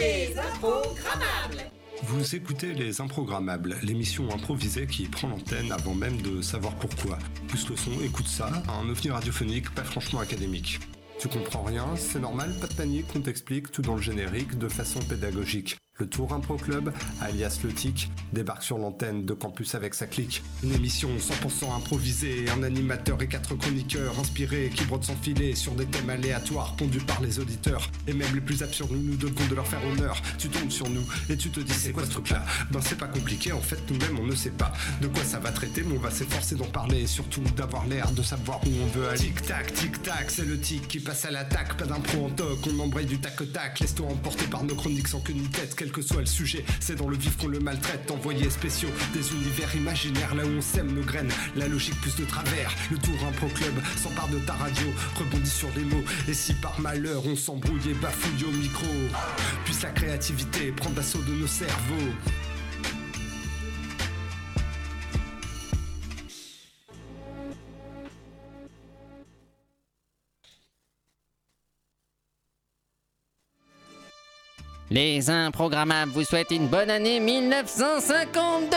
Les Improgrammables. Vous écoutez Les Improgrammables, l'émission improvisée qui prend l'antenne avant même de savoir pourquoi. Plus le son, écoute ça, un ovni radiophonique pas franchement académique. Tu comprends rien, c'est normal, pas de panique, on t'explique tout dans le générique de façon pédagogique. Le Tour Impro Club, alias Le Tic, débarque sur l'antenne de campus avec sa clique. Une émission 100% improvisée, un animateur et quatre chroniqueurs inspirés qui brodent sans filet sur des thèmes aléatoires pondus par les auditeurs. Et même les plus absurdes, nous nous devons de leur faire honneur. Tu tombes sur nous et tu te dis c'est quoi ce truc-là Ben c'est pas compliqué, en fait nous-mêmes on ne sait pas de quoi ça va traiter, mais on va s'efforcer d'en parler et surtout d'avoir l'air de savoir où on veut aller. Tic-tac, tic-tac, c'est le tic qui passe à l'attaque, pas d'impro en toc, on embraye du tac-tac, laisse-toi emporter par nos chroniques sans queue ni tête, quel que soit le sujet, c'est dans le vif qu'on le maltraite, envoyés spéciaux, des univers imaginaires là où on sème nos graines, la logique plus de travers, le tour impro club s'empare de ta radio, rebondit sur des mots, et si par malheur on s'embrouille et bafouille au micro, puisse la créativité prendre l'assaut de nos cerveaux. Les Improgrammables vous souhaitent une bonne année 1952.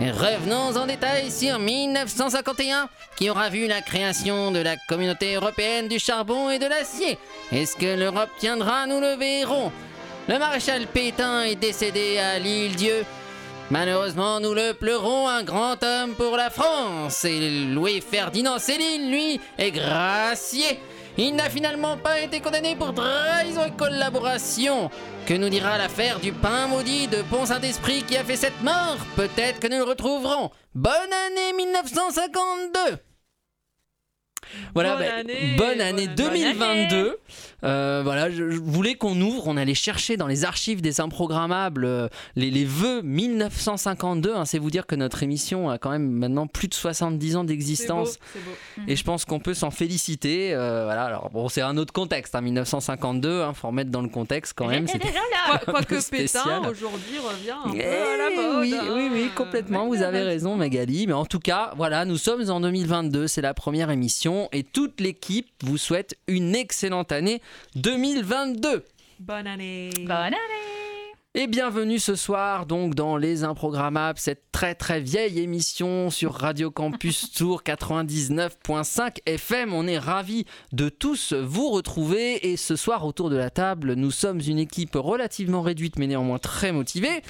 Et revenons en détail sur 1951, qui aura vu la création de la communauté européenne du charbon et de l'acier. Est-ce que l'Europe tiendra Nous le verrons. Le maréchal Pétain est décédé à l'île-Dieu. Malheureusement, nous le pleurons, un grand homme pour la France. Et Louis-Ferdinand Céline, lui, est gracié. Il n'a finalement pas été condamné pour trahison et collaboration. Que nous dira l'affaire du pain maudit de Pont-Saint-Esprit qui a fait cette mort? Peut-être que nous le retrouverons. Bonne année 1952 voilà, Bonne bah, année, bonne année bonne- bonne 2022. Euh, voilà, je, je voulais qu'on ouvre, on allait chercher dans les archives des improgrammables euh, les, les vœux 1952. hein, c'est vous dire que notre émission a quand même maintenant plus de 70 ans d'existence. Et je pense qu'on peut s'en féliciter. euh, voilà, alors bon, c'est un autre contexte, hein, 1952, hein, faut remettre dans le contexte quand même. Quoi- Quoique. Pétain aujourd'hui revient un peu Eh à la mode. oui, hein. oui, oui, complètement. Vous avez raison, Magali. Mais en tout cas, voilà, nous sommes en 2022. C'est la première émission et toute l'équipe vous souhaite une excellente année 2022. Bonne année. Bonne année Et bienvenue ce soir donc dans Les Improgrammables, cette très très vieille émission sur Radio Campus Tour 99.5 FM. On est ravis de tous vous retrouver et ce soir autour de la table, nous sommes une équipe relativement réduite mais néanmoins très motivée.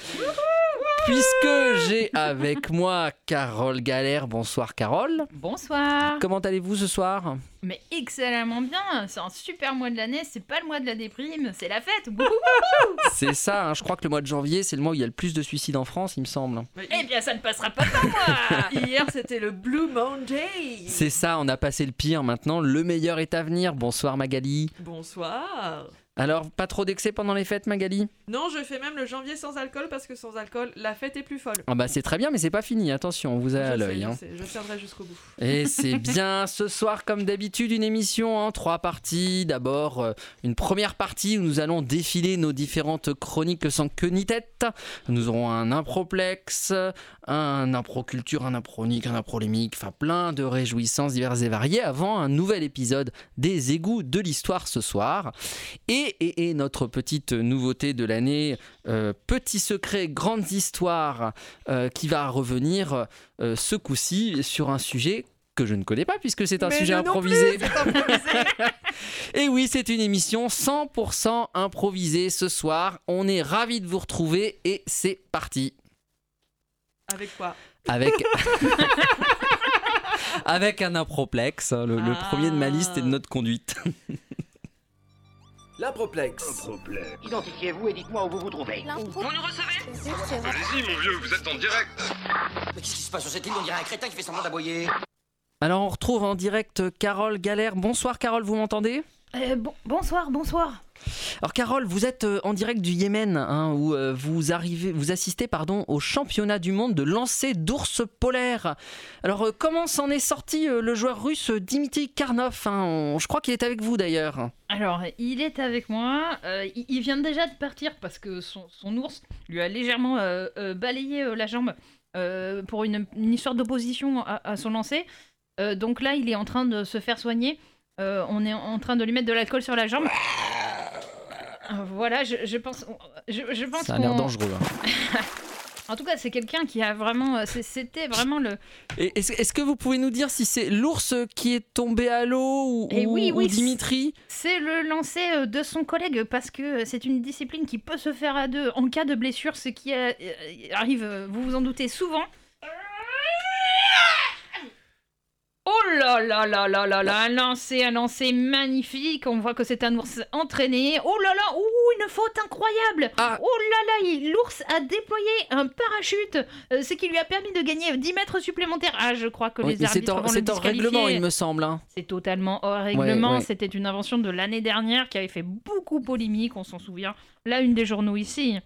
Puisque j'ai avec moi Carole Galère. Bonsoir Carole. Bonsoir Comment allez-vous ce soir? Mais excellemment bien C'est un super mois de l'année, c'est pas le mois de la déprime, c'est la fête C'est ça, hein, je crois que le mois de janvier, c'est le mois où il y a le plus de suicides en France, il me semble. Mais Eh bien ça ne passera pas par moi Hier, c'était le Blue Monday. C'est ça, on a passé le pire maintenant, le meilleur est à venir. Bonsoir Magali. Bonsoir. Alors, pas trop d'excès pendant les fêtes Magali Non, je fais même le janvier sans alcool parce que sans alcool, la fête est plus folle. Ah bah c'est très bien, mais c'est pas fini, attention, on vous a je à l'œil. je hein. je tiendrai jusqu'au bout. Et c'est bien ce soir, comme d'habitude, une émission en trois parties. D'abord, euh, une première partie où nous allons défiler nos différentes chroniques sans queue ni tête. Nous aurons un improplex, un improculture, un impronique, un improlémique, enfin plein de réjouissances diverses et variées avant un nouvel épisode des égouts de l'histoire ce soir. Et, et, et notre petite nouveauté de l'année, euh, Petit secret, grandes histoires, euh, qui va revenir euh, ce coup-ci sur un sujet que je ne connais pas puisque c'est un Mais sujet improvisé. plus, c'est improvisé. Et oui, c'est une émission 100% improvisée ce soir. On est ravis de vous retrouver et c'est parti Avec quoi? Avec avec un improplexe, le, le Ah. premier de ma liste et de notre conduite. L'improplexe. Identifiez-vous et dites-moi où vous vous trouvez. Allez-y, mon vieux, vous êtes en direct. Mais qu'est-ce qui se passe sur cette île On dirait un crétin qui fait semblant d'aboyer. Alors on retrouve en direct Carole Galère. Bonsoir Carole, vous m'entendez? Euh, bon- Bonsoir, bonsoir Alors Carole, vous êtes euh, en direct du Yémen, hein, où euh, vous arrivez, vous assistez pardon au championnat du monde de lancer d'ours polaires. Alors euh, comment s'en est sorti le joueur russe Dimitri Karnov hein Je crois qu'il est avec vous d'ailleurs. Alors, il est avec moi, il, vient déjà de partir parce que son, ours lui a légèrement balayé la jambe pour une, une histoire d'opposition à, son lancer. Donc là, il est en train de se faire soigner. On est en train de lui mettre de l'alcool sur la jambe. Voilà, je, je pense, je, je pense Ça a l'air dangereux. hein. En tout cas, c'est quelqu'un qui a vraiment, euh, c'était vraiment le. Est-ce que vous pouvez nous dire si c'est l'ours qui est tombé à l'eau ou, Eh ou- oui, ou oui, Dimitri? C'est le lancer euh, de son collègue parce que c'est une discipline qui peut se faire à deux en cas de blessure, ce qui euh, euh, arrive, euh, vous vous en doutez souvent. Oh là là là là là là, un lancer, un lancer magnifique. On voit que c'est un ours entraîné. Oh là là, ouh, une faute incroyable. Ah. Oh là là, l'ours a déployé un parachute, euh, ce qui lui a permis de gagner 10 mètres supplémentaires. Ah, je crois que Oui, les arbitres c'est disqualifier. règlement, il me semble. hein. C'est totalement hors règlement. ouais. C'était une invention de l'année dernière qui avait fait beaucoup polémique, on s'en souvient. La une des journaux ici.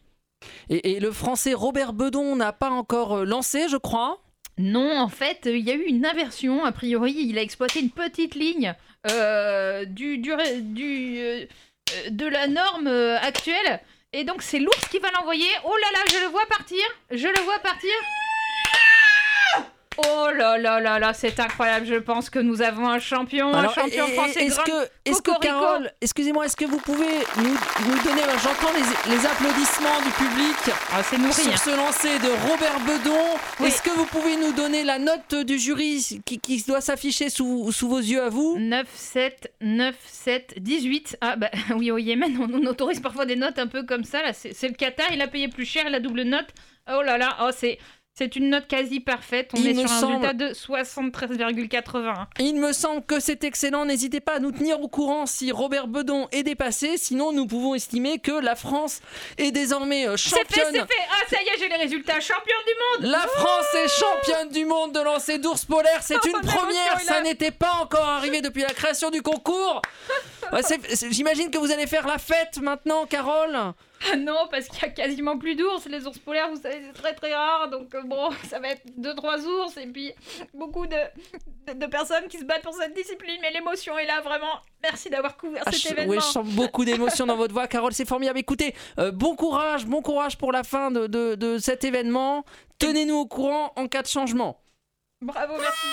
Et, et le français Robert Bedon n'a pas encore euh, lancé, je crois. Non, en fait, euh, il y a eu une inversion. A priori, il a exploité une petite ligne euh, du, du, du, euh, euh, de la norme actuelle. Et donc, c'est l'ours qui va l'envoyer. Oh là là, je le vois partir. Je le vois partir. Oh là là là là, c'est incroyable. Je pense que nous avons un champion, un champion et- français. Est-ce que, que. Carole, excusez-moi, est-ce que vous pouvez nous, nous donner, j'entends les, les applaudissements du public Ah, c'est nourri. sur hein. ce lancer de Robert Bedon. Oui. Est-ce que vous pouvez nous donner la note du jury qui, qui doit s'afficher sous, sous vos yeux à vous? 9, 7, 9, 7, 18. Ah bah oui, au Yémen, on, on autorise parfois des notes un peu comme ça. Là, c'est c'est le Qatar, il a payé plus cher, la double note. Oh là là, oh, c'est c'est une note quasi parfaite. On Il est sur un semble- résultat de 73,80. Il me semble que c'est excellent. N'hésitez pas à nous tenir au courant si Robert Bedon est dépassé. Sinon, nous pouvons estimer que la France est désormais euh, C'est fait, championne. c'est fait. Ah ça y est, j'ai les résultats. Champion du monde. La France est championne du monde de lancer d'ours polaire. C'est une Oh, l'émotion première. Ça n'était pas encore arrivé depuis la création du concours. J'imagine que vous allez faire la fête maintenant, Carole. Ah non, parce qu'il y a quasiment plus d'ours. Les ours polaires, vous savez, c'est très très rare. Donc euh, bon, ça va être deux trois ours et puis beaucoup de, de, de personnes qui se battent pour cette discipline. Mais l'émotion est là vraiment. Merci d'avoir couvert Ah, cet je, événement. ouais, je sens beaucoup d'émotion dans votre voix, Carole. C'est formidable. Écoutez, euh, bon courage, bon courage pour la fin de, de- de cet événement. Tenez-nous au courant en cas de changement. Bravo, merci.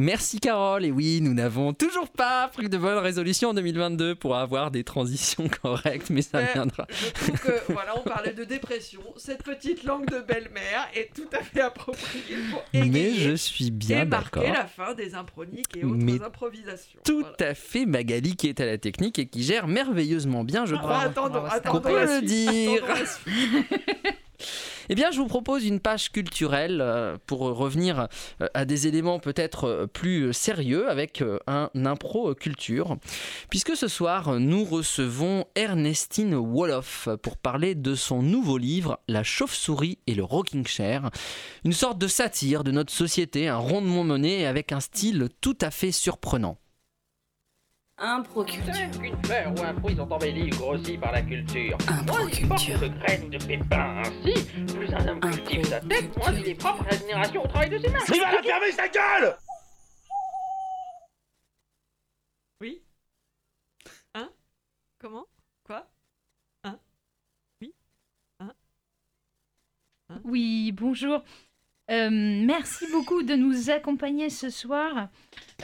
Merci Carole, et oui, nous n'avons toujours pas pris de bonnes résolutions en 2022 pour avoir des transitions correctes, mais ça viendra. Je trouve que, voilà, on parlait de dépression. Cette petite langue de belle-mère est tout à fait appropriée pour Mais je suis bien et marquer d'accord. la fin des improniques et autres Mais improvisations. Tout Voilà. à fait Magali qui est à la technique et qui gère merveilleusement bien, je Ah, crois. attendons, attendons Qu'on peut la le suite, dire. Eh bien, je vous propose une page culturelle euh, pour revenir euh, à des éléments peut-être euh, plus sérieux avec un impro culture. Puisque ce soir, nous recevons Ernestine Woloff pour parler de son nouveau livre La chauve-souris et le rocking chair. Une sorte de satire de notre société, un rondement mené avec un style tout à fait surprenant. Improculture. Qu'une fleur ou un fruit sont embellis grossis par la culture. Porte Improculture. de graines de pépins ainsi, plus un homme cultive sa tête, moins il est propre à la génération au travail de ses mains. Il va la fermer sa gueule Oui Hein Comment? Quoi? Oui, bonjour. Euh, merci beaucoup de nous accompagner ce soir.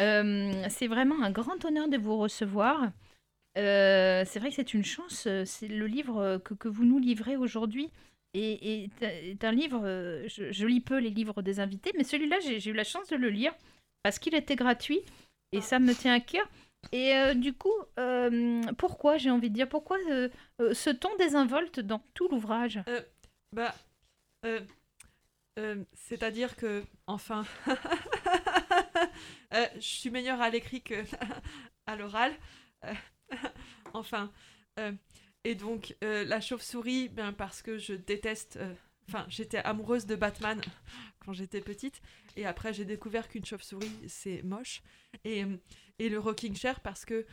Euh, c'est vraiment un grand honneur de vous recevoir. Euh, c'est vrai que c'est une chance. C'est le livre que, vous nous livrez aujourd'hui. Et, est- un livre, je, lis peu les livres des invités, mais celui-là, j'ai eu la chance de le lire parce qu'il était gratuit et ça me tient à cœur. Et du coup, pourquoi, j'ai envie de dire, pourquoi ce ton désinvolte dans tout l'ouvrage? Bah, euh, c'est-à-dire que, enfin, euh, je suis meilleure à l'écrit que à l'oral. Euh, enfin, et donc la chauve-souris, ben parce que je déteste. Enfin, j'étais amoureuse de Batman quand j'étais petite, et après j'ai découvert qu'une chauve-souris c'est moche. Et, et le rocking chair parce que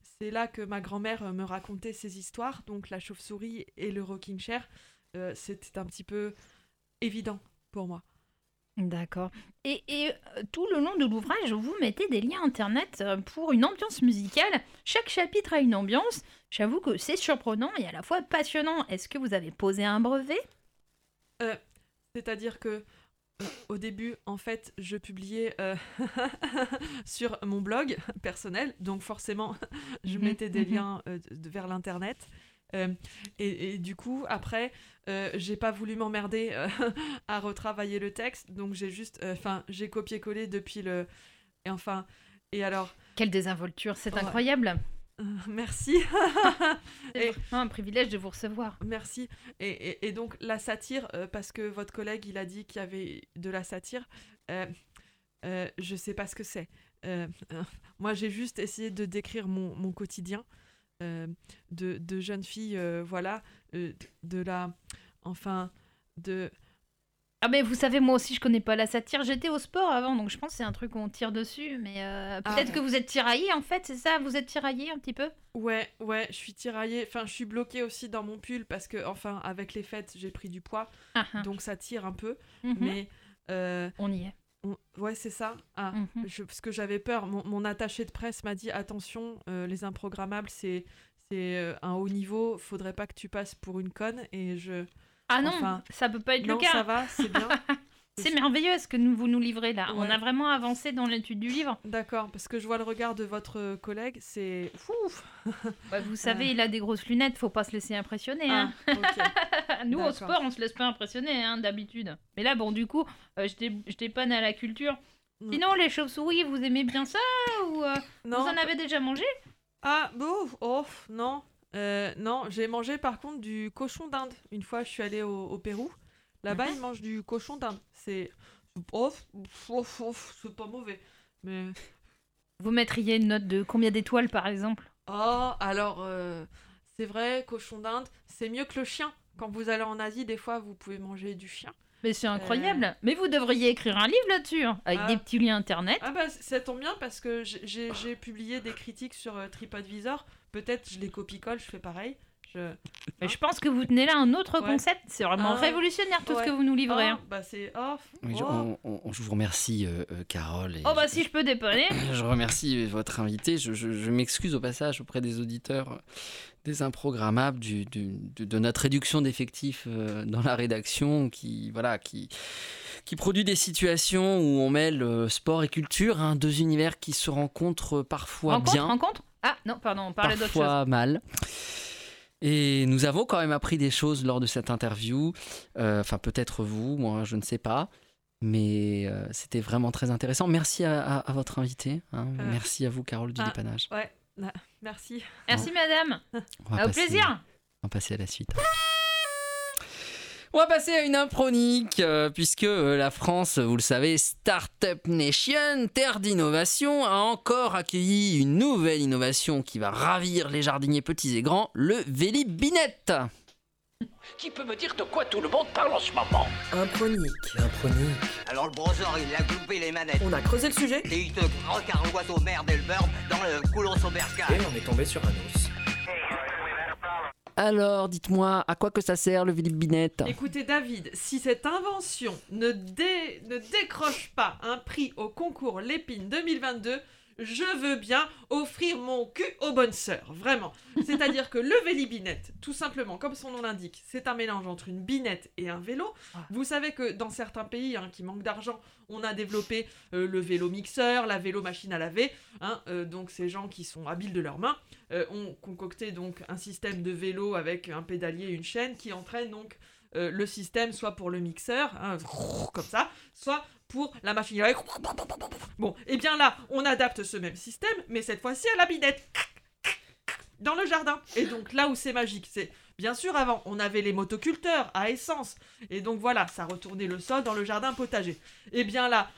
c'est là que ma grand-mère me racontait ses histoires. Donc la chauve-souris et le rocking chair, c'était un petit peu évident pour moi. D'accord. Et, et, euh, tout le long de l'ouvrage, vous mettez des liens internet euh, pour une ambiance musicale. Chaque chapitre a une ambiance. J'avoue que c'est surprenant et à la fois passionnant. Est-ce que vous avez posé un brevet? C'est-à-dire que euh, au début, en fait, je publiais euh, sur mon blog personnel, donc forcément, je Mhm, mettais des mhm. liens euh, vers l'internet. Euh, et, et du coup, après, euh, j'ai pas voulu m'emmerder euh, à retravailler le texte, donc j'ai juste, euh, enfin, j'ai copié-collé depuis le, et enfin, et alors, Quelle désinvolture, c'est incroyable. merci. C'est vraiment un privilège de vous recevoir. Merci. Et, et- et donc la satire, parce que votre collègue il a dit qu'il y avait de la satire, je sais pas ce que c'est. Moi j'ai juste essayé de décrire mon, mon quotidien euh, de, de jeune fille, euh, voilà, euh, de la, enfin, de. Ah mais vous savez, moi aussi je connais pas la satire. J'étais au sport avant, donc je pense que c'est un truc où on tire dessus. Mais euh, Ah. peut-être que vous êtes tiraillé en fait, c'est ça? Vous êtes tiraillé un petit peu? Ouais, ouais, je suis tiraillée. Enfin, je suis bloquée aussi dans mon pull parce que, enfin, avec les fêtes, j'ai pris du poids, Ah, ah. donc ça tire un peu. Mhm. Mais euh, On y est. on- ouais, c'est ça. Ah, Mhm. Je- parce que j'avais peur. Mon, mon attaché de presse m'a dit attention, euh, les improgrammables, c'est c'est euh, un haut niveau. Faudrait pas que tu passes pour une conne. Et je. Ah non, Enfin, ça peut pas être non, le cas. ça va, c'est bien. C'est merveilleux ce que nous, vous nous livrez là? On a vraiment avancé dans l'étude du livre. D'accord, parce que je vois le regard de votre collègue, c'est. Ouf. Ouais, vous savez, il a des grosses lunettes, faut pas se laisser impressionner. Ah, hein. ok. Nous, au sport, on se laisse pas impressionner hein, d'habitude. Mais là, bon, du coup, euh, je dé- je dépanne à la culture. Sinon, les chauves-souris, vous aimez bien ça ou euh, Non. vous en avez déjà mangé? Ah, bon, oh, non. Euh, non, j'ai mangé par contre du cochon d'Inde. Une fois, je suis allée au, au Pérou. Là-bas, ils mangent du cochon d'Inde. C'est. Oh, oh, oh, c'est pas mauvais. Mais. Vous mettriez une note de combien d'étoiles par exemple? Oh, alors, euh, c'est vrai, cochon d'Inde, c'est mieux que le chien. Quand vous allez en Asie, des fois, vous pouvez manger du chien. Mais c'est incroyable. Mais vous devriez écrire un livre là-dessus, hein, avec Ah. des petits liens internet. Ah bah, ça tombe bien parce que j'ai publié des critiques sur euh, TripAdvisor. Peut-être je les copie-colle, je fais pareil. Je... Mais je pense que vous tenez là un autre Ouais. concept. C'est vraiment Ah, révolutionnaire tout ce que vous nous livrez. Oh, hein. bah c'est off. Oui, je, Oh. on- on- je vous remercie, euh, euh, Carole. et Oh bah je- si je peux dépanner. Je remercie votre invité. Je, je- je m'excuse au passage auprès des auditeurs euh, des improgrammables du, du- de, de notre réduction d'effectifs euh, dans la rédaction qui, voilà, qui, qui produit des situations où on mêle euh, sport et culture, hein, deux univers qui se rencontrent parfois rencontre, bien, rencontre? Ah non, pardon, on parlait d'autre chose. parfois mal. Et nous avons quand même appris des choses lors de cette interview. Euh, Enfin, peut-être vous, moi, je ne sais pas. Mais euh, c'était vraiment très intéressant. Merci à, à- à votre invité. hein. Euh, Merci à vous, Carole du ah, dépannage. Ouais, là, merci. Merci madame. Au passer- plaisir. On va passer à la suite. On va passer à une impronique, euh, puisque euh, la France, vous le savez, Startup Nation, terre d'innovation, a encore accueilli une nouvelle innovation qui va ravir les jardiniers petits et grands, le Vélib-Binette. Qui peut me dire de quoi tout le monde parle en ce moment? Impronique. Impronique. Alors le brosseur, il a coupé les manettes. On a creusé le sujet Et il te recarouette au merde et le beurre dans le couloir au bercail. et on est tombé sur un os. Alors, dites-moi, à quoi que ça sert le Vélib-Binette Écoutez David, si cette invention ne, dé- ne décroche pas un prix au concours Lépine 2022, je veux bien offrir mon cul aux bonnes sœurs, vraiment. C'est-à-dire que le vélibinette, tout simplement, comme son nom l'indique, c'est un mélange entre une binette et un vélo. Vous savez que dans certains pays hein, qui manquent d'argent, on a développé euh, le vélo mixeur, la vélo machine à laver. hein, euh, donc ces gens qui sont habiles de leurs mains euh, ont concocté donc un système de vélo avec un pédalier et une chaîne qui entraîne donc euh, le système soit pour le mixeur, hein, comme ça, soit la machine à laver. Bon, et bien là, on adapte ce même système, mais cette fois-ci à la binette. Dans le jardin. Et donc là où c'est magique, c'est bien sûr avant, on avait les motoculteurs à essence. Et donc voilà, ça retournait le sol dans le jardin potager. Et bien là,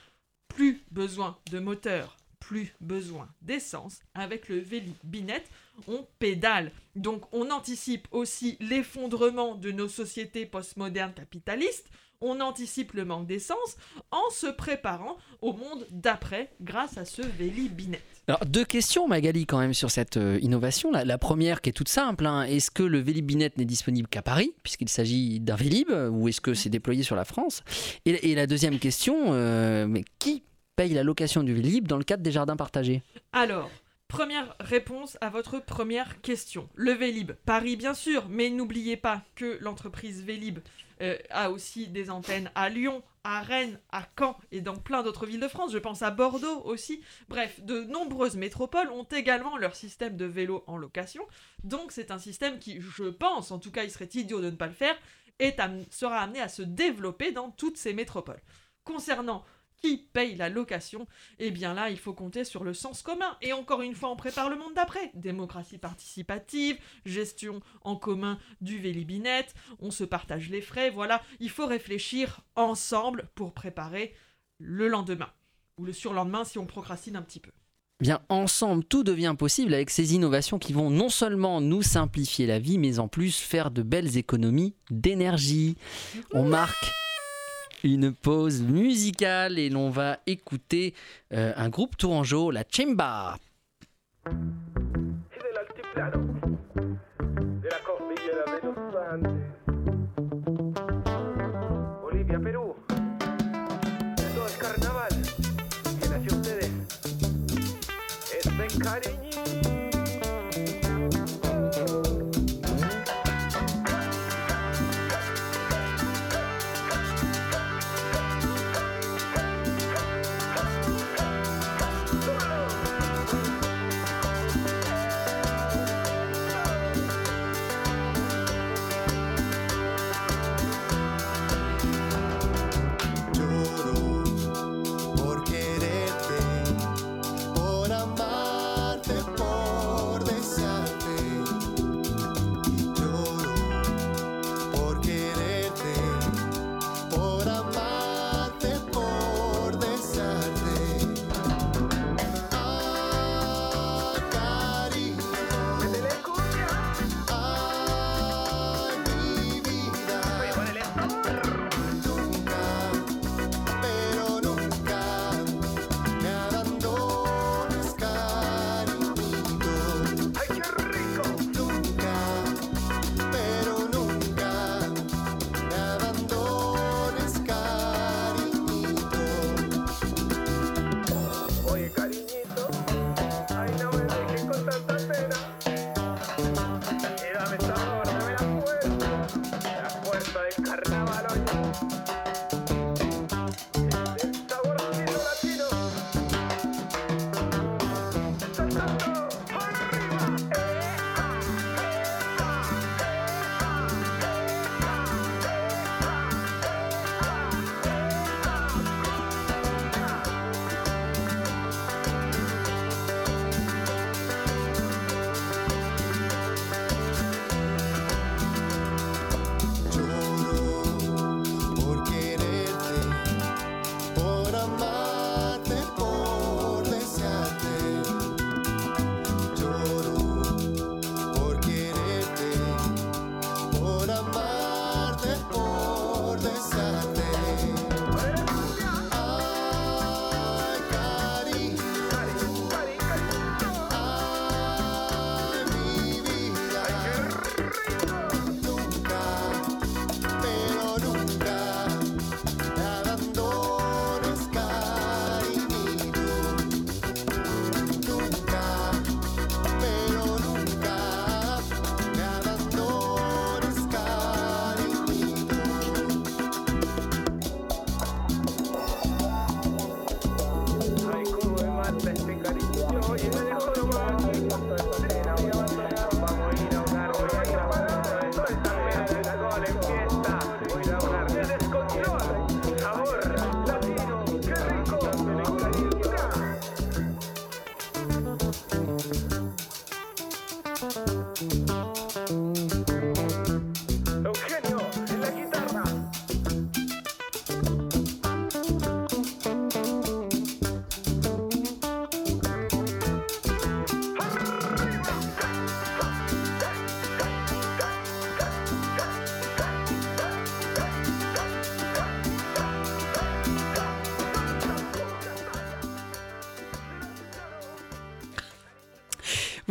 plus besoin de moteur, plus besoin d'essence. Avec le Véli Binette, on pédale. Donc on anticipe aussi l'effondrement de nos sociétés postmodernes capitalistes. On anticipe le manque d'essence en se préparant au monde d'après grâce à ce Véli Binette. Alors, deux questions, Magali, quand même, sur cette euh, innovation. La, la première qui est toute simple, hein, est-ce que le Vélib-Binette n'est disponible qu'à Paris, puisqu'il s'agit d'un Vélib, ou est-ce que c'est déployé sur la France? Et, et la deuxième question, euh, mais qui paye la location du Vélib dans le cadre des jardins partagés? Alors, première réponse à votre première question. Le Vélib, Paris bien sûr, mais n'oubliez pas que l'entreprise Vélib euh, a aussi des antennes à Lyon, à Rennes, à Caen et dans plein d'autres villes de France. Je pense à Bordeaux aussi. Bref, de nombreuses métropoles ont également leur système de vélo en location. Donc c'est un système qui, je pense, en tout cas il serait idiot de ne pas le faire, sera amené à se développer dans toutes ces métropoles. Concernant qui paye la location, eh bien là, il faut compter sur le sens commun. Et encore une fois, on prépare le monde d'après. Démocratie participative, gestion en commun du vélibinette, on se partage les frais, voilà. Il faut réfléchir ensemble pour préparer le lendemain. Ou le surlendemain si on procrastine un petit peu. Bien, ensemble, tout devient possible avec ces innovations qui vont non seulement nous simplifier la vie, mais en plus faire de belles économies d'énergie. On marque une pause musicale et l'on va écouter euh, un groupe tourangeau, la Chimba.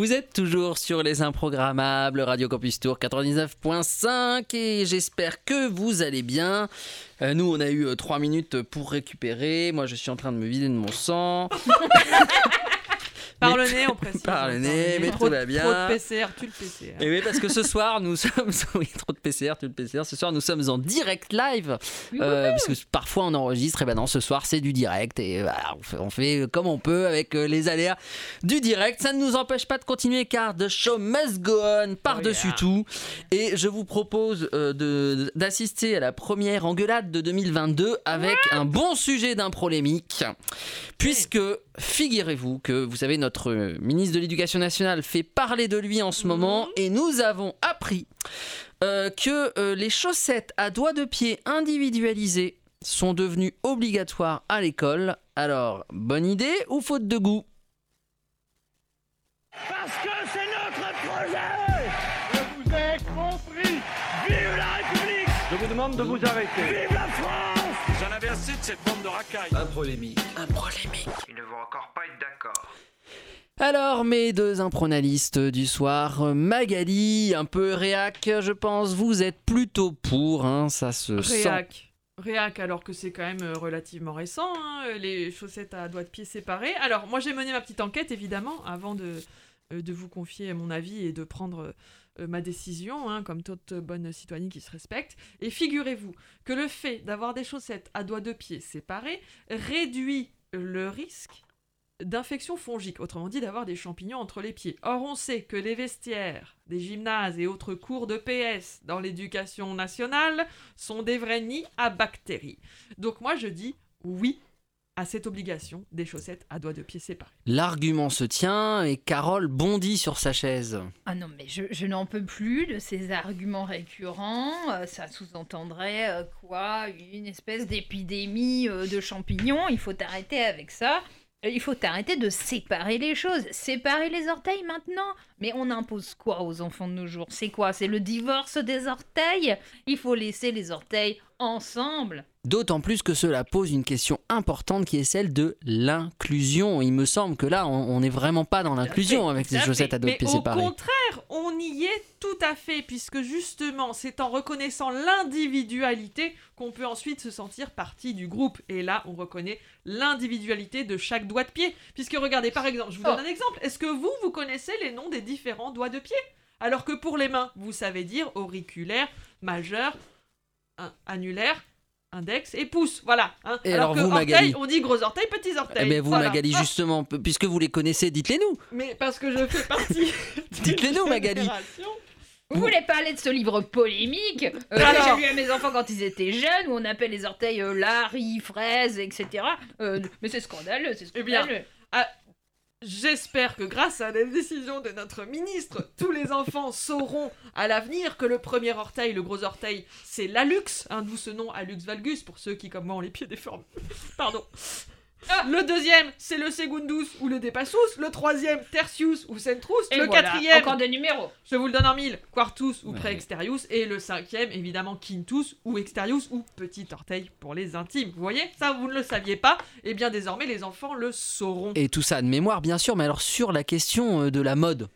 Vous êtes toujours sur les improgrammables Radio Campus Tour 99.5 et j'espère que vous allez bien. Euh, nous, on a eu euh, trois minutes pour récupérer. Moi, je suis en train de me vider de mon sang. Parle nez, on précise. Par le nez, mais trop, tout va bien. Trop de PCR, tu le PCR. Et oui, parce que ce soir, nous sommes. Oui, trop de PCR, tout le PCR. Ce soir, nous sommes en direct live. Euh, parce que parfois, on enregistre. Et ben non, ce soir, c'est du direct. Et voilà, on fait, on fait comme on peut avec euh, les aléas du direct. Ça ne nous empêche pas de continuer car the show must go on par-dessus tout. Et je vous propose euh, d'assister à la première engueulade de 2022 avec un bon sujet d'improlémique. Puisque, figurez-vous que, vous savez, notre euh, ministre de l'Éducation nationale fait parler de lui en ce moment et nous avons appris euh, que euh, les chaussettes à doigts de pied individualisées sont devenues obligatoires à l'école. Alors, bonne idée ou faute de goût? Parce que c'est notre projet! Je vous ai compris! Vive la République! Je vous demande de vous arrêter. Vive la France J'en avais assez de cette bande de racailles. Un prolémique. Il ne faut encore pas être d'accord. Alors, mes deux impronalistes du soir, Magali, un peu réac, je pense, vous êtes plutôt pour, hein, ça se sent. Réac. Réac, alors que c'est quand même euh, relativement récent, hein, les chaussettes à doigts de pied séparés. Alors, moi, j'ai mené ma petite enquête, évidemment, avant de, euh, de vous confier mon avis et de prendre euh, ma décision, hein, comme toute bonne citoyenne qui se respecte. Et figurez-vous que le fait d'avoir des chaussettes à doigts de pied séparés réduit le risque d'infection fongique, autrement dit d'avoir des champignons entre les pieds. Or, on sait que les vestiaires des gymnases et autres cours de PS dans l'éducation nationale sont des vrais nids à bactéries. Donc moi je dis oui à cette obligation des chaussettes à doigts de pied séparés. L'argument se tient et Carole bondit sur sa chaise. Ah non, mais je, je n'en peux plus de ces arguments récurrents. Euh, ça sous-entendrait euh, quoi? Une espèce d'épidémie euh, de champignons. Il faut arrêter avec ça. Il faut arrêter de séparer les choses. Séparer les orteils maintenant Mais on impose quoi aux enfants de nos jours? C'est quoi? C'est le divorce des orteils? Il faut laisser les orteils ensemble. D'autant plus que cela pose une question importante qui est celle de l'inclusion. Il me semble que là, on n'est vraiment pas dans l'inclusion avec ces à chaussettes à dos de Mais pied au séparés. contraire, on y est tout à fait, puisque justement, c'est en reconnaissant l'individualité qu'on peut ensuite se sentir partie du groupe. Et là, on reconnaît l'individualité de chaque doigt de pied. Puisque regardez, par exemple, je vous donne Oh. un exemple. Est-ce que vous, vous connaissez les noms des différents doigts de pied? Alors que pour les mains, vous savez dire auriculaire, majeur, annulaire, index et pouce. Voilà. hein. Et alors, alors que vous, orteil, Magali on dit gros orteil, petits orteils. Eh bien, vous, Voilà. Magali, Ah, justement, puisque vous les connaissez, dites-les nous. Mais parce que je fais partie. Dites-les nous, Magali. Vous voulez parler de ce livre polémique? Euh, que Alors. j'ai lu à mes enfants quand ils étaient jeunes, où on appelle les orteils euh, Larry, fraise, etc. Euh, mais c'est scandaleux, c'est Eh bien, scandaleux. J'espère que grâce à la décision de notre ministre, tous les enfants sauront à l'avenir que le premier orteil, le gros orteil, c'est l'alux, hein, d'où ce nom alux valgus pour ceux qui, comme moi, ont les pieds déformés. Pardon. Le deuxième, c'est le secundus ou le depassus. Le troisième, tertius ou centrus. Et le voilà, quatrième, encore des numéros. je vous le donne en mille, quartus ou Ouais. préexterius. Et le cinquième, évidemment, quintus ou exterius ou petit orteil pour les intimes. Vous voyez Ça, vous ne le saviez pas. Et bien désormais, les enfants le sauront. Et tout ça de mémoire, bien sûr, mais alors sur la question euh, de la mode.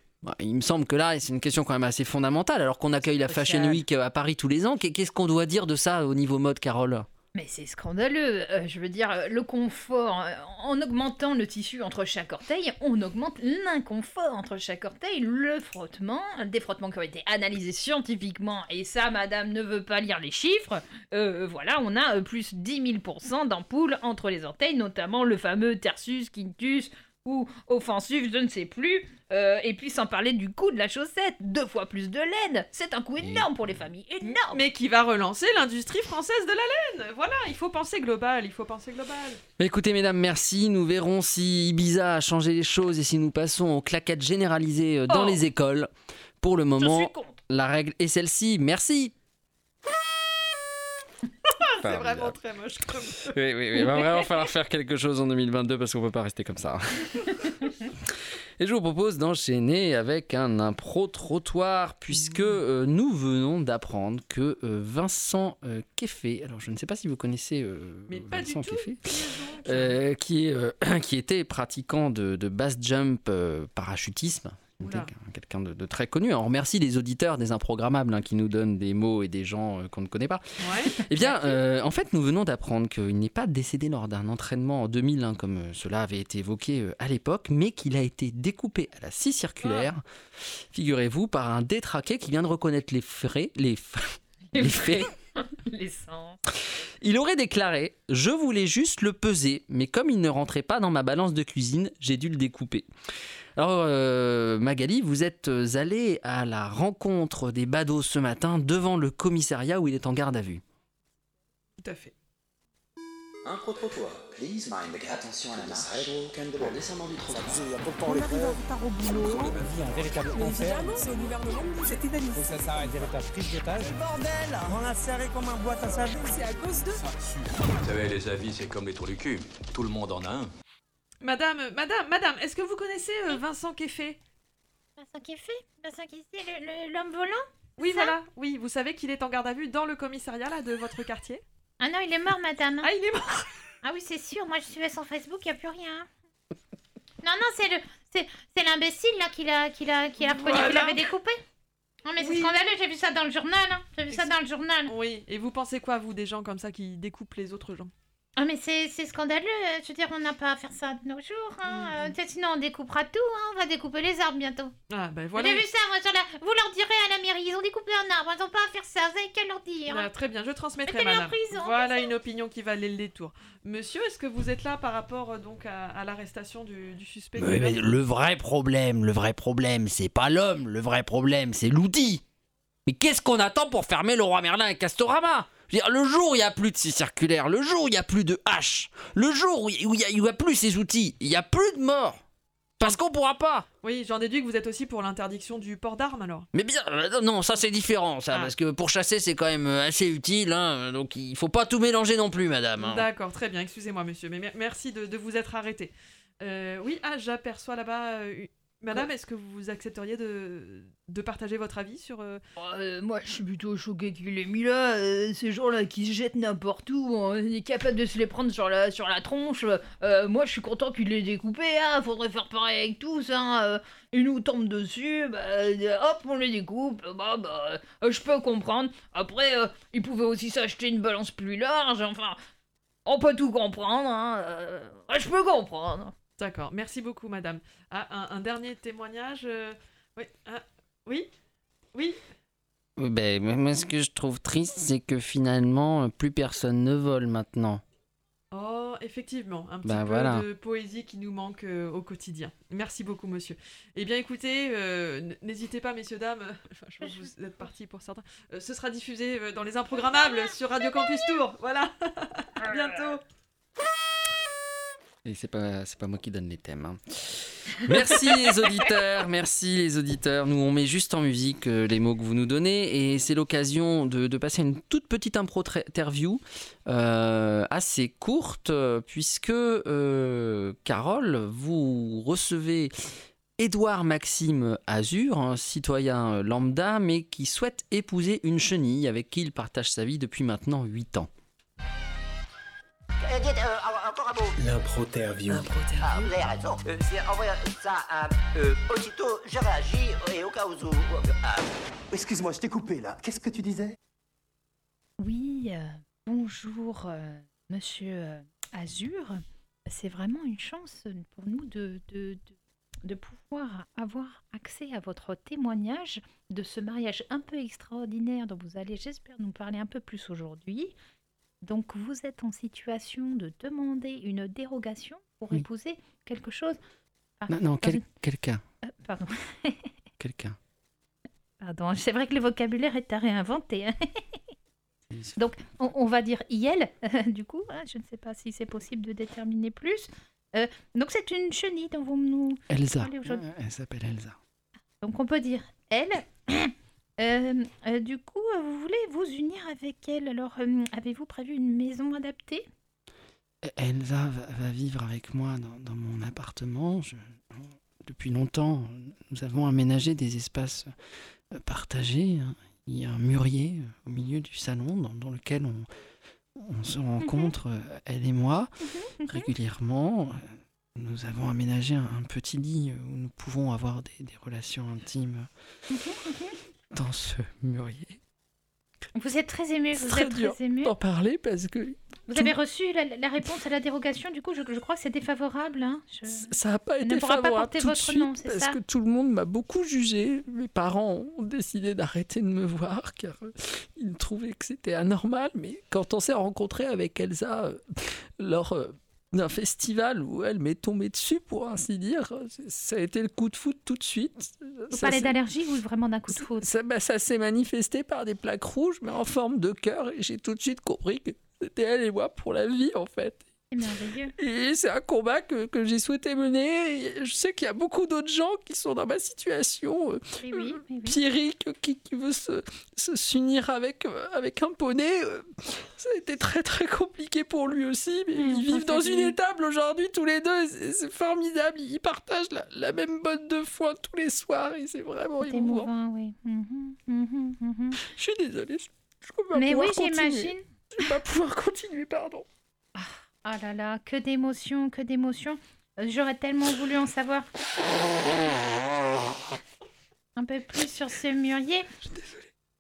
Il me semble que là, c'est une question quand même assez fondamentale. Alors qu'on accueille la Fashion. Week euh, à Paris tous les ans, qu'est- qu'est-ce qu'on doit dire de ça au niveau mode, Carole? Mais c'est scandaleux. euh, je veux dire, euh, le confort, euh, en augmentant le tissu entre chaque orteil, on augmente l'inconfort entre chaque orteil, le frottement, des frottements qui ont été analysés scientifiquement, et ça, madame ne veut pas lire les chiffres. Voilà, on a plus 10 000% d'ampoules entre les orteils, notamment le fameux tersus, quintus ou offensif, je ne sais plus. Euh, et puis sans parler du coût de la chaussette, deux fois plus de laine. C'est un coût énorme pour les familles, énorme. Mais qui va relancer l'industrie française de la laine. Voilà, il faut penser global, il faut penser global. Écoutez, mesdames, merci. Nous verrons si Ibiza a changé les choses et si nous passons aux claquettes généralisées euh, dans Oh. les écoles. Pour le moment, la règle est celle-ci. Merci. C'est vraiment très moche comme. Oui, oui, oui. Il va vraiment falloir faire quelque chose en 2022 parce qu'on peut pas rester comme ça. Et je vous propose d'enchaîner avec un impro-trottoir puisque euh, nous venons d'apprendre que euh, Vincent euh, Keffé, alors je ne sais pas si vous connaissez Mais Vincent. Keffé, Qui est qui, était pratiquant de, de base jump parachutisme. Quelqu'un de, de très connu. On remercie les auditeurs des improgrammables hein, qui nous donnent des mots et des gens euh, qu'on ne connaît pas. Ouais. Eh bien, euh, en fait, nous venons d'apprendre qu'il n'est pas décédé lors d'un entraînement en 2000, hein, comme euh, cela avait été évoqué à l'époque, mais qu'il a été découpé à la scie circulaire, figurez-vous, par un détraqué qui vient de reconnaître les frais, les, f- les faits. Les. Il aurait déclaré Je voulais juste le peser, mais comme il ne rentrait pas dans ma balance de cuisine, j'ai dû le découper. Alors, euh, Magali, vous êtes allée à la rencontre des badauds ce matin devant le commissariat où il est en garde à vue. Tout à fait. Un trottoir. Please mind the gap. Attention à la marche. En descendant du trottoir. On arrive en retard au boulot. un véritable enfer. c'est au gouvernement, c'est inadmissible. Faut que ça s'arrête, véritable prise d'otage. Bordel On l'a serré comme un boîte à savon. C'est à cause de... Vous savez, les avis, c'est comme les trous du cul. Tout le monde en a un. Madame, madame, madame, est-ce que vous connaissez euh, Vincent Keffé Vincent fait Vincent le- l'homme volant? Oui, voilà. Oui, vous savez qu'il est en garde à vue dans le commissariat là, de votre quartier Ah non, il est mort, madame. Ah, il est mort Ah oui, c'est sûr, moi je suivais son Facebook, il n'y a plus rien. Non, non, c'est le, c'est, l'imbécile là qui l'a, qui l'a, qui a qui Voilà. l'avait découpé. Non mais c'est scandaleux, j'ai vu ça dans le journal, hein. j'ai vu ça dans le journal. Oui, et vous pensez quoi, vous, des gens comme ça qui découpent les autres gens? Ah mais c'est, c'est scandaleux, euh, je veux dire, on n'a pas à faire ça de nos jours, hein. Euh, tu sais, sinon on découpera tout, hein. on va découper les arbres bientôt. Ah, ben voilà. J'ai vu ça, moi, sur la... vous leur direz à la mairie, ils ont découpé un arbre, ils n'ont pas à faire ça, vous avez qu'à leur dire. Ah, très bien, je transmettrai, madame. prison, voilà une opinion qui valait le détour. Monsieur, est-ce que vous êtes là par rapport euh, donc à, à l'arrestation du, du suspect? Oui, mais le vrai problème, le vrai problème, c'est pas l'homme, le vrai problème, c'est l'outil. Mais qu'est-ce qu'on attend pour fermer le roi Merlin et Castorama? Je veux dire, le jour où il n'y a plus de scie circulaire, le jour où il n'y a plus de hache, le jour où il n'y a, il y a plus ces outils, il n'y a plus de morts. Parce qu'on pourra pas. Oui, j'en déduis que vous êtes aussi pour l'interdiction du port d'armes alors. Mais bien, euh, non, ça c'est différent, ça, Ah. parce que pour chasser c'est quand même euh, assez utile, hein, donc il faut pas tout mélanger non plus, madame. hein. D'accord, très bien, excusez-moi monsieur, mais mer- merci de, de vous être arrêté. Euh, oui, ah, j'aperçois là-bas. Madame, est-ce que vous accepteriez de, de partager votre avis sur. euh, Euh, moi, je suis plutôt choqué qu'il l'ait mis là. euh, ces gens-là qui se jettent n'importe où, on est capable de se les prendre sur la, sur la tronche. Moi, je suis content qu'il l'ait découpé. Hein, faudrait faire pareil avec tous. Hein, ils nous tombent dessus, bah, hop, on les découpe. Bah, bah, je peux comprendre. Après, ils pouvaient aussi s'acheter une balance plus large. Enfin, on peut tout comprendre. Hein, je peux comprendre. D'accord, merci beaucoup, madame. Ah, un, un dernier témoignage euh, Oui, ah, oui, oui. Oui, ben, moi, ce que je trouve triste, c'est que finalement, euh, plus personne ne vole maintenant. Oh, effectivement, un petit Ben peu voilà. de poésie qui nous manque euh, au quotidien. Merci beaucoup, monsieur. Eh bien, écoutez, euh, n'hésitez pas, messieurs, dames, enfin, je vois que vous êtes partis pour certains, Euh, ce sera diffusé dans les improgrammables sur Radio Campus Tour. Voilà, à bientôt. Et c'est pas, c'est pas moi qui donne les thèmes. hein. Merci les auditeurs, merci les auditeurs. Nous, on met juste en musique euh, les mots que vous nous donnez et c'est l'occasion de, de passer une toute petite impro-interview euh, assez courte puisque euh, Carole, vous recevez Édouard Maxime Azur, un citoyen lambda mais qui souhaite épouser une chenille avec qui il partage sa vie depuis maintenant 8 ans. Euh, dites, euh, encore un mot. L'impro-interview. Ah, vous avez raison. Euh, c'est envoyer ça à... Euh, aussitôt, je réagis et au cas où... euh, ah. Excuse-moi, je t'ai coupé là. Qu'est-ce que tu disais? Oui, euh, bonjour, euh, monsieur euh, Azur. C'est vraiment une chance pour nous de, de, de, de pouvoir avoir accès à votre témoignage de ce mariage un peu extraordinaire dont vous allez, j'espère, nous parler un peu plus aujourd'hui. Donc, vous êtes en situation de demander une dérogation pour Oui. épouser quelque chose. Ah, Non, non, quel- une- quelqu'un, Euh, pardon. quelqu'un. Pardon, c'est vrai que le vocabulaire est à réinventer. hein. Donc, on, on va dire IL, du coup. hein, je ne sais pas si c'est possible de déterminer plus. Euh, donc, c'est une chenille dont vous nous Elsa. Elle s'appelle Elsa. Donc, on peut dire elle. Euh, euh, du coup, euh, vous voulez vous unir avec elle. Alors, euh, avez-vous prévu une maison adaptée? Elsa va, vivre avec moi dans, dans mon appartement. Je- depuis longtemps, nous avons aménagé des espaces partagés. hein. Il y a un mûrier au milieu du salon dans, dans lequel on, on se rencontre, euh, elle et moi, régulièrement. nous avons aménagé un, un petit lit où nous pouvons avoir des, des relations intimes dans ce mûrier. Vous êtes très ému, vous très êtes dur très ému. d'en parler parce que Vous avez reçu la, la réponse à la dérogation, du coup, je, je crois que c'est défavorable. Hein. Je- ça n'a pas été ne pourra pas favorable porter tout de votre suite nom, c'est parce ça que tout le monde m'a beaucoup jugé. Mes parents ont décidé d'arrêter de me voir car euh, ils trouvaient que c'était anormal. Mais quand on s'est rencontré avec Elsa euh, lors euh, d'un festival où elle m'est tombée dessus, pour ainsi dire, ça a été le coup de foudre tout de suite. Vous parlez d'allergie ou vraiment d'un coup de foudre ça, bah, ça s'est manifesté par des plaques rouges, mais en forme de cœur, et j'ai tout de suite compris que c'était elle et moi pour la vie, en fait. Et c'est un combat que, que j'ai souhaité mener. Et je sais qu'il y a beaucoup d'autres gens qui sont dans ma situation, euh, Oui, oui, oui, oui. Pierrick qui, qui veut se, se s'unir avec, euh, avec un poney. euh, ça a été très très compliqué pour lui aussi, mais ils vivent dans une étable aujourd'hui tous les deux. C'est, c'est formidable, ils partagent la, la même botte de foin tous les soirs et c'est vraiment C'est émouvant. émouvant, oui. Mhm, mhm, mhm. Je suis désolée, je, je vais pas Mais oui, continuer. j'imagine. Je vais pas pouvoir continuer, pardon. Ah là là, que d'émotions, que d'émotions. Euh, J'aurais tellement voulu en savoir un peu plus sur ce mûrier.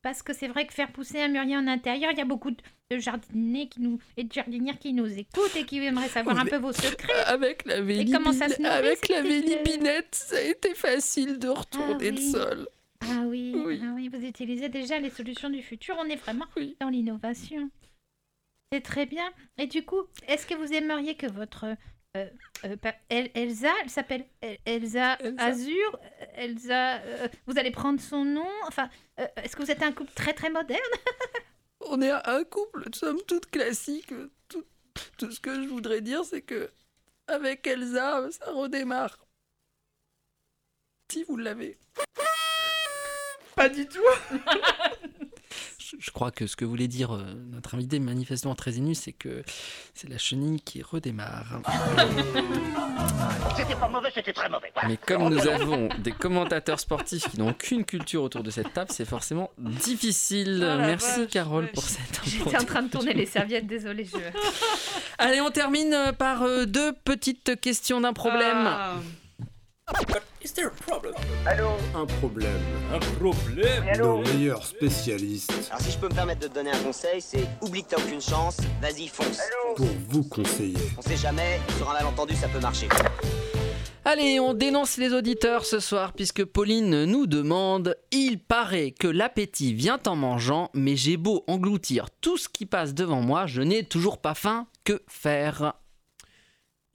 Parce que c'est vrai que faire pousser un mûrier en intérieur, il y a beaucoup de jardiniers qui nous, et de jardinières qui nous écoutent et qui aimeraient savoir un peu vos secrets. Avec la Et comment ça se vélibine- nourrit, avec la euh, vélibinette, ça a été facile de retourner Ah le oui. sol. Ah oui, Oui. ah oui, vous utilisez déjà les solutions du futur. On est vraiment dans l'innovation. C'est très bien. Et du coup, est-ce que vous aimeriez que votre euh, euh, pa- El- Elsa, elle s'appelle El- Elsa, Azur, euh, Elsa, euh, vous allez prendre son nom. Enfin, euh, est-ce que vous êtes un couple très très moderne? On est un couple, somme toute classique. Tout, tout ce que je voudrais dire, c'est que avec Elsa, ça redémarre. Si vous l'avez. Pas du tout. Je, crois que ce que voulait dire euh, notre invité manifestement très ému, c'est que c'est la chenille qui redémarre. C'était pas mauvais, c'était très mauvais. Voilà. Mais comme nous avons des commentateurs sportifs qui n'ont aucune culture autour de cette table, c'est forcément difficile. La Merci vache, Carole pour cette J'étais en train de tourner les serviettes, désolée. Je... Allez, on termine par euh, deux petites questions d'un problème. Ah. Is there a problem? Allô? Un problème. Un problème? Nos meilleurs spécialistes Alors si je peux me permettre de te donner un conseil, c'est oublie que t'as aucune chance, vas-y fonce. pour vous conseiller. On sait jamais, sur un malentendu ça peut marcher. Allez, on dénonce les auditeurs ce soir puisque Pauline nous demande Il paraît que l'appétit vient en mangeant, mais j'ai beau engloutir tout ce qui passe devant moi, je n'ai toujours pas faim. Que faire?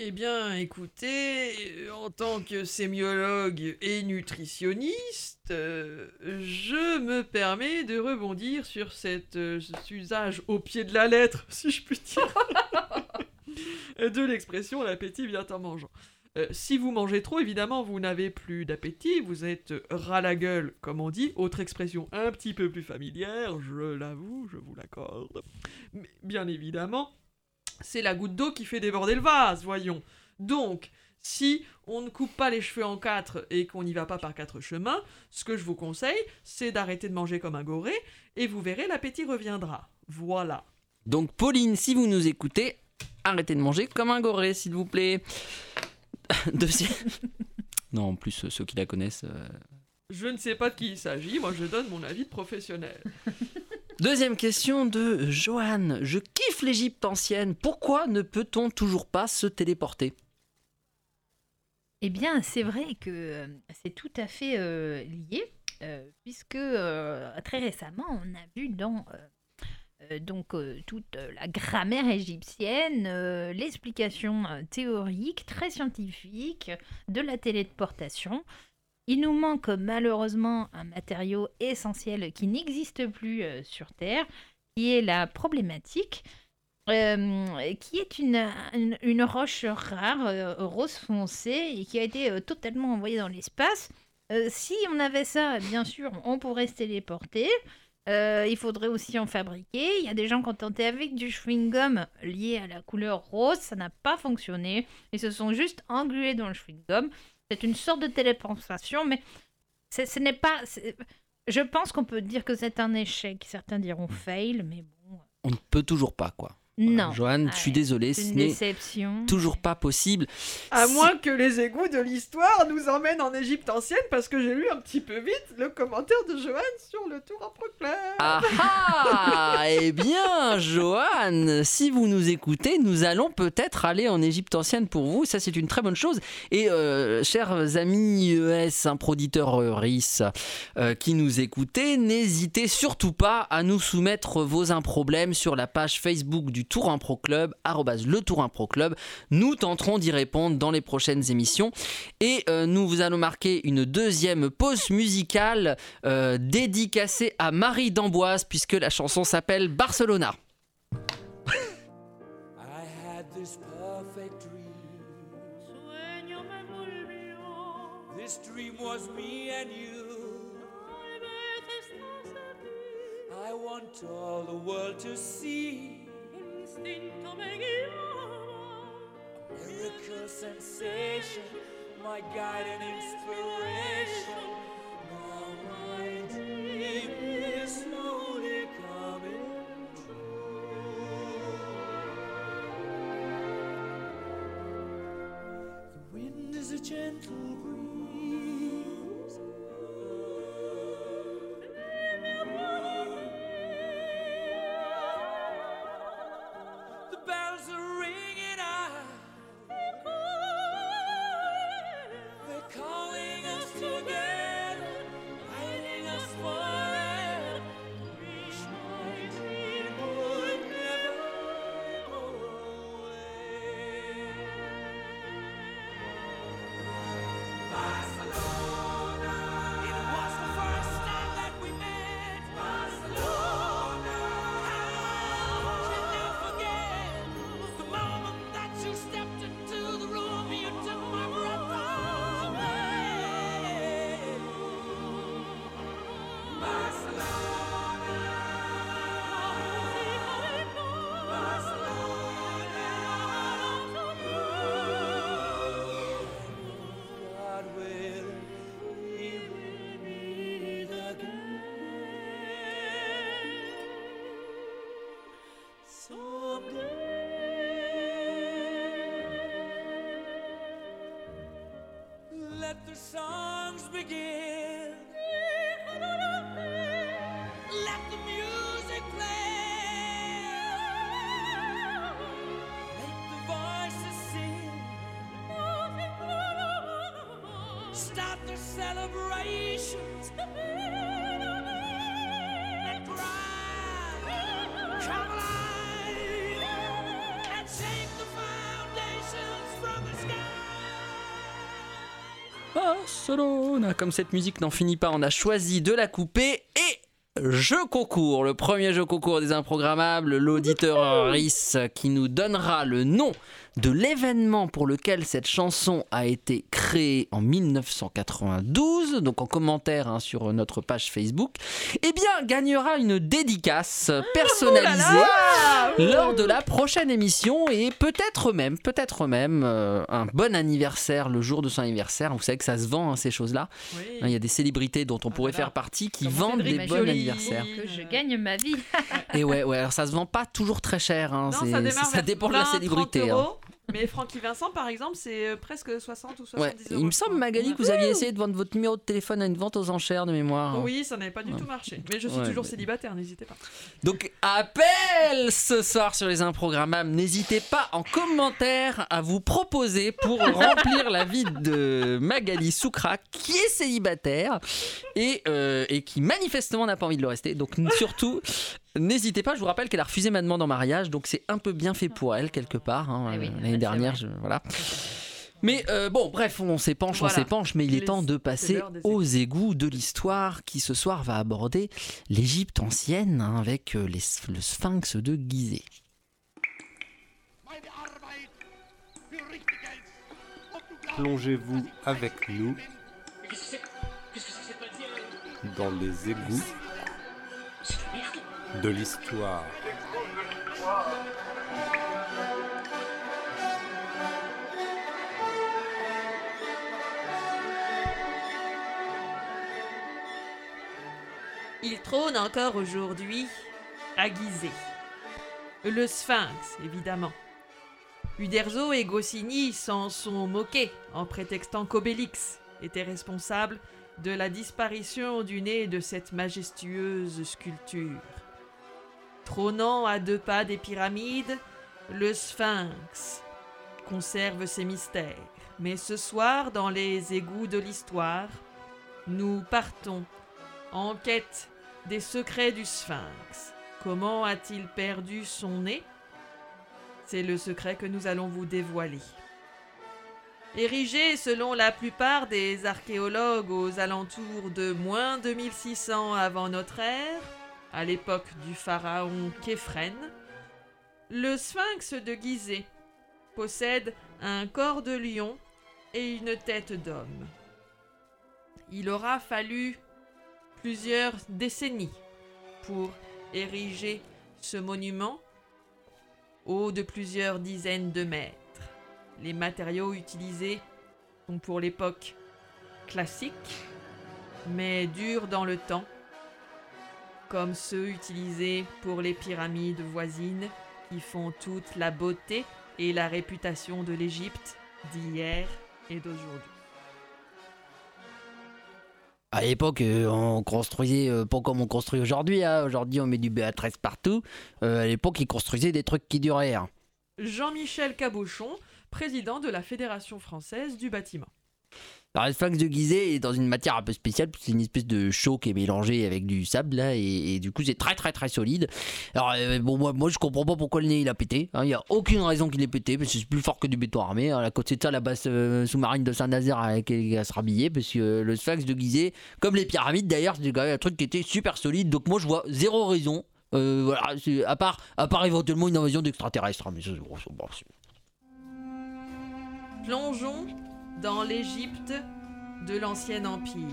Eh bien, écoutez, en tant que sémiologue et nutritionniste, je me permets de rebondir sur cet euh, usage au pied de la lettre, si je puis dire, de l'expression l'appétit vient en mangeant. Euh, si vous mangez trop, évidemment, vous n'avez plus d'appétit, vous êtes ras la gueule, comme on dit, autre expression un petit peu plus familière, je l'avoue, je vous l'accorde. Mais bien évidemment, c'est la goutte d'eau qui fait déborder le vase, voyons. Donc, si on ne coupe pas les cheveux en quatre et qu'on n'y va pas par quatre chemins, ce que je vous conseille, c'est d'arrêter de manger comme un goré, et vous verrez, l'appétit reviendra. Voilà. Donc, Pauline, si vous nous écoutez, arrêtez de manger comme un goré, s'il vous plaît. Deuxième. Non, en plus, ceux qui la connaissent. euh, Je ne sais pas de qui il s'agit, moi je donne mon avis de professionnel. Deuxième question de Johan. Je kiffe l'Égypte ancienne. Pourquoi ne peut-on toujours pas se téléporter? Eh bien, c'est vrai que euh, c'est tout à fait euh, lié, euh, puisque très récemment, on a vu dans donc toute la grammaire égyptienne l'explication théorique très scientifique de la téléportation. Il nous manque malheureusement un matériau essentiel qui n'existe plus euh, sur Terre, qui est la problématique euh, qui est une, une, roche rare, euh, rose foncé, et qui a été totalement envoyée dans l'espace. Si on avait ça, bien sûr, on pourrait se téléporter. Il faudrait aussi en fabriquer. Il y a des gens qui ont tenté avec du chewing-gum lié à la couleur rose, ça n'a pas fonctionné. Ils se sont juste englués dans le chewing-gum. C'est une sorte de téléportation, mais ce n'est pas. Je pense qu'on peut dire que c'est un échec. Certains diront fail, mais bon. On ne peut toujours pas, quoi. Non. Johan, je suis désolé, C'est ce n'est déception. toujours pas possible. À moins que les égouts de l'histoire nous emmènent en Égypte ancienne, parce que j'ai lu un petit peu vite le commentaire de Johan sur le tour en proclame. Ah ah Eh bien, Johan, si vous nous écoutez, nous allons peut-être aller en Égypte ancienne pour vous. Ça, c'est une très bonne chose. Et euh, chers amis ES, improditeurs euh, RIS euh, qui nous écoutez, n'hésitez surtout pas à nous soumettre vos improblèmes sur la page Facebook du Tour Impro Club, le Tour Impro Club. Nous tenterons d'y répondre dans les prochaines émissions. Et euh, nous vous allons marquer une deuxième pause musicale euh, dédicacée à Marie d'Amboise, puisque la chanson s'appelle Barcelona. I had this perfect dream. This dream was me and you. I want all the world to see. A miracle sensation, my guide and inspiration. Now my dream is slowly coming The wind is a gentle breeze. Celebrations. And cry. Come alive. And shake the foundations from the sky. Barcelona. Comme cette musique n'en finit pas, on a choisi de la couper et jeu concours. Le premier jeu concours des improgrammables, l'auditeur RIS qui nous donnera le nom de l'événement pour lequel cette chanson a été créée en 1992, donc en commentaire hein, sur notre page Facebook, eh bien gagnera une dédicace personnalisée lors de la prochaine émission et peut-être même, peut-être même euh, un bon anniversaire le jour de son anniversaire. Vous savez que ça se vend hein, ces choses-là. Oui. Hein, Il y a des célébrités dont on pourrait faire partie qui vendent des bons anniversaires. Que je gagne ma vie. Et ouais, ouais, alors ça se vend pas toujours très cher. Non, ça dépend de la 20, 30 célébrité. euros. Mais Francky Vincent, par exemple, c'est euh, presque 60 ou 70 Ouais, euros. il me semble, Magali, que vous aviez essayé de vendre votre numéro de téléphone à une vente aux enchères de mémoire. Oui, ça n'avait pas du tout marché. Mais je suis Ouais, toujours mais- célibataire, n'hésitez pas. Donc, appel ce soir sur les improgrammables. N'hésitez pas en commentaire à vous proposer pour remplir la vie de Magali Soukra, qui est célibataire et, euh, et qui manifestement n'a pas envie de le rester. Donc, surtout, n'hésitez pas. Je vous rappelle qu'elle a refusé ma demande en mariage, donc c'est un peu bien fait pour elle, quelque part. hein. Eh oui, Euh, L'année dernière, je- voilà. Mais euh, bon, bref, on s'épanche, on s'épanche, mais il est Les- temps de passer aux égouts de l'histoire qui ce soir va aborder l'Égypte ancienne hein, avec euh, les- le sphinx de Gizeh. Plongez-vous avec nous dans les égouts de l'histoire. Il trône encore aujourd'hui Gizeh. Le sphinx, évidemment. Uderzo et Goscinny s'en sont moqués en prétextant qu'Obélix était responsable de la disparition du nez de cette majestueuse sculpture. Trônant à deux pas des pyramides, le sphinx conserve ses mystères. Mais ce soir, dans les égouts de l'histoire, nous partons en quête des secrets du sphinx. Comment a-t-il perdu son nez? C'est le secret que nous allons vous dévoiler. Érigé selon la plupart des archéologues aux alentours de moins 2600 avant notre ère, à l'époque du pharaon Képhren, le sphinx de Gizeh possède un corps de lion et une tête d'homme. Il aura fallu plusieurs décennies pour ériger ce monument haut de plusieurs dizaines de mètres. Les matériaux utilisés sont pour l'époque classiques, mais durs dans le temps, comme ceux utilisés pour les pyramides voisines qui font toute la beauté et la réputation de l'Égypte d'hier et d'aujourd'hui. À l'époque, euh, on construisait euh, pas comme on construit aujourd'hui. hein. Aujourd'hui, on met du BA13 partout. Euh, à l'époque, ils construisaient des trucs qui duraient. hein. Jean-Michel Cabochon, président de la Fédération française du bâtiment. Alors, le sphinx de Gizeh est dans une matière un peu spéciale, c'est une espèce de chaux qui est mélangé avec du sable là, et, du coup c'est très très très solide. Alors euh, bon moi, moi je comprends pas pourquoi le nez il a pété, hein. il y a aucune raison qu'il ait pété parce que c'est plus fort que du béton armé. À côté de ça la base euh, sous-marine de Saint-Nazaire avec elle va se rhabiller parce que euh, le sphinx de Gizeh, comme les pyramides d'ailleurs, c'est quand même un truc qui était super solide. Donc moi je vois zéro raison. voilà, à part, à part éventuellement une invasion d'extraterrestres, hein, mais ça, bon, Plongeons dans l'Égypte de l'Ancien Empire.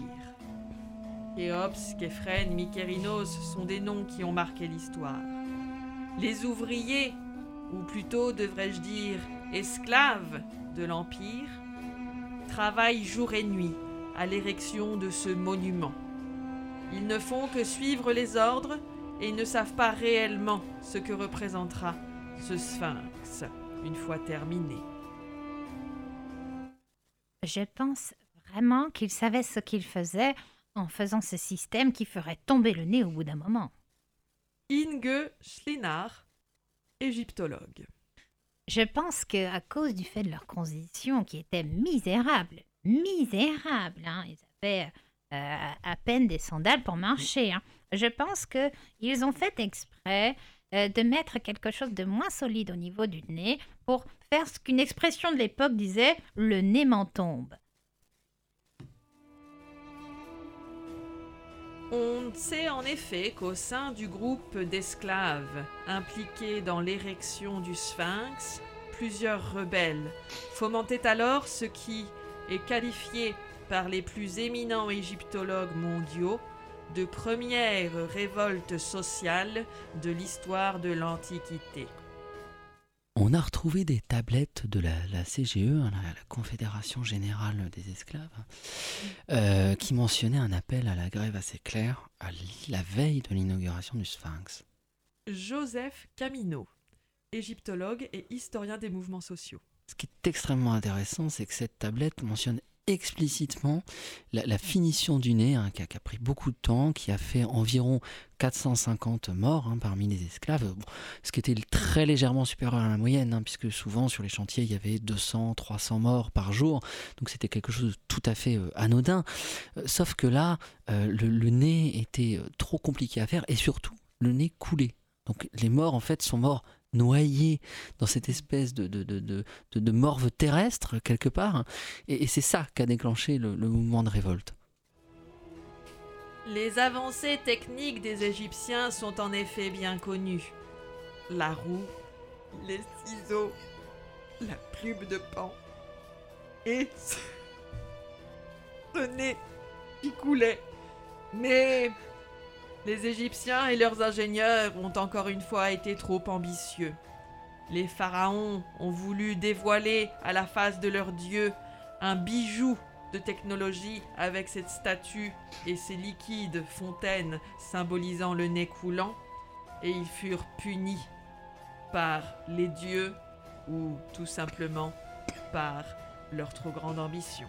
Khéops, Képhren, Mykérinos sont des noms qui ont marqué l'histoire. Les ouvriers, ou plutôt devrais-je dire esclaves de l'Empire, travaillent jour et nuit à l'érection de ce monument. Ils ne font que suivre les ordres et ne savent pas réellement ce que représentera ce sphinx une fois terminé. Je pense vraiment qu'il savait ce qu'il faisait en faisant ce système qui ferait tomber le nez au bout d'un moment. Inge Schlinar, égyptologue. Je pense que à cause du fait de leur condition qui était misérable, misérable, hein, ils avaient euh, à peine des sandales pour marcher. hein. Je pense que ils ont fait exprès euh, de mettre quelque chose de moins solide au niveau du nez pour faire ce qu'une expression de l'époque disait le nez m'en tombe. On sait en effet qu'au sein du groupe d'esclaves impliqués dans l'érection du sphinx, plusieurs rebelles fomentaient alors ce qui est qualifié par les plus éminents égyptologues mondiaux de première révolte sociale de l'histoire de l'Antiquité. On a retrouvé des tablettes de la, la CGE, hein, la, la Confédération Générale des Esclaves, euh, qui mentionnaient un appel à la grève assez clair à la veille de l'inauguration du Sphinx. Joseph Camino, égyptologue et historien des mouvements sociaux. Ce qui est extrêmement intéressant, c'est que cette tablette mentionne explicitement la, finition du nez, hein, qui, a, pris beaucoup de temps, qui a fait environ 450 morts hein, parmi les esclaves, ce qui était très légèrement supérieur à la moyenne, hein, puisque souvent sur les chantiers, il y avait 200, 300 morts par jour, donc c'était quelque chose de tout à fait euh, anodin. Euh, sauf que là, euh, le, le nez était trop compliqué à faire, et surtout, le nez coulait. Donc les morts, en fait, sont morts noyés dans cette espèce de, de, de, morve terrestre, quelque part. Et, c'est ça qui a déclenché le, le mouvement de révolte. Les avancées techniques des Égyptiens sont en effet bien connues. La roue, les ciseaux, la plume de pan et ce nez qui coulait. Mais les Égyptiens et leurs ingénieurs ont encore une fois été trop ambitieux. Les pharaons ont voulu dévoiler à la face de leur dieu un bijou de technologie avec cette statue et ces liquides fontaines symbolisant le nez coulant, et ils furent punis. par les dieux ou tout simplement par leur trop grande ambition.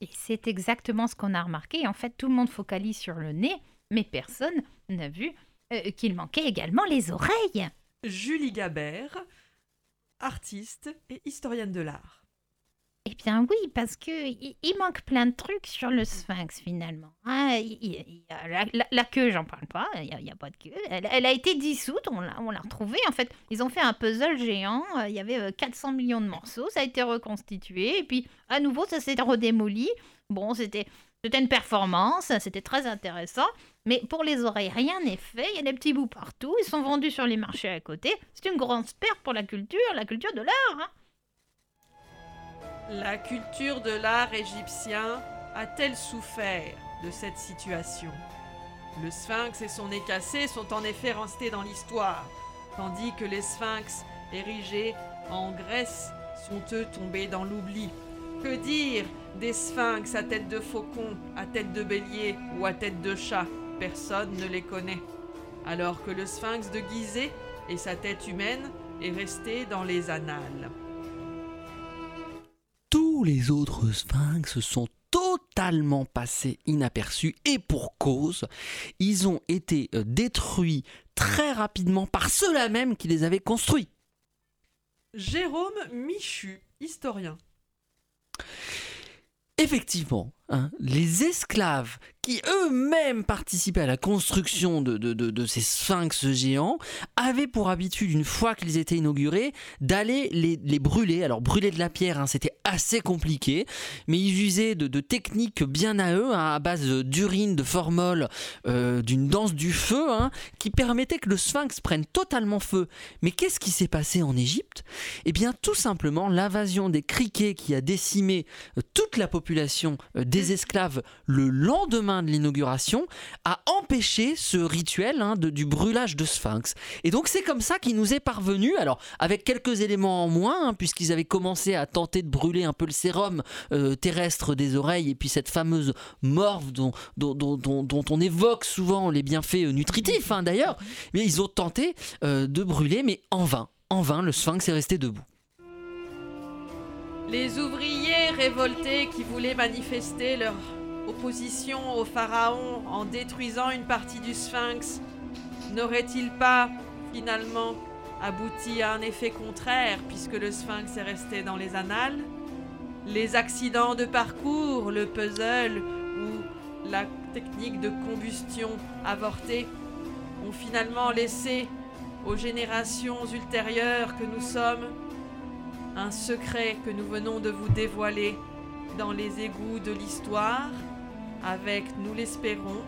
Et c'est exactement ce qu'on a remarqué. En fait, tout le monde focalise sur le nez, mais personne n'a vu euh, qu'il manquait également les oreilles. Julie Gabert, artiste et historienne de l'art. Eh bien oui, parce que il, manque plein de trucs sur le sphinx finalement. Ah, il- il- a la, la- la queue, j'en parle pas, il n'y a, pas de queue. Elle, elle a été dissoute, on l'a retrouvée. En fait, ils ont fait un puzzle géant, euh, il y avait euh, 400 millions de morceaux, ça a été reconstitué, et puis à nouveau ça s'est redémoli. Bon, c'était c'était une performance, c'était très intéressant, mais pour les oreilles, rien n'est fait, il y a des petits bouts partout, ils sont vendus sur les marchés à côté. C'est une grande perte pour la culture, la culture de l'art. hein. La culture de l'art égyptien a-t-elle souffert de cette situation? Le sphinx et son nez cassé sont en effet restés dans l'histoire, tandis que les sphinx érigés en Grèce sont eux tombés dans l'oubli. Que dire des sphinx? À tête de faucon, à tête de bélier ou à tête de chat? Personne ne les connaît. Alors que le sphinx de Gizeh et sa tête humaine est resté dans les annales. Tous les autres sphinx sont totalement passés inaperçus et pour cause, ils ont été euh, détruits très rapidement par ceux-là même qui les avaient construits. Jérôme Michu, historien. Effectivement, hein, les esclaves qui eux-mêmes participaient à la construction de, ces sphinx géants avaient pour habitude, une fois qu'ils étaient inaugurés, d'aller les, brûler. Alors brûler de la pierre, hein, c'était assez compliqué, mais ils usaient de, techniques bien à eux, hein, à base d'urine, de formol, euh, d'une danse du feu, qui permettait que le sphinx prenne totalement feu. Mais qu'est-ce qui s'est passé en Égypte? Eh bien tout simplement l'invasion des criquets qui a décimé euh, toute la population euh, des esclaves le lendemain de l'inauguration a empêché ce rituel hein, de- du brûlage de sphinx. Et donc c'est comme ça qu'il nous est parvenu, alors avec quelques éléments en moins, hein, puisqu'ils avaient commencé à tenter de brûler un peu le sérum euh, terrestre des oreilles et puis cette fameuse morve dont, dont, dont- dont- on évoque souvent les bienfaits euh, nutritifs hein, d'ailleurs, mais ils ont tenté euh, de brûler, mais en vain. En vain, le sphinx est resté debout. Les ouvriers révoltés qui voulaient manifester leur opposition au pharaon en détruisant une partie du sphinx n'auraient-ils pas finalement abouti à un effet contraire puisque le sphinx est resté dans les annales? Les accidents de parcours, le puzzle ou la technique de combustion avortée ont finalement laissé aux générations ultérieures que nous sommes un secret que nous venons de vous dévoiler dans les égouts de l'histoire, avec, nous l'espérons,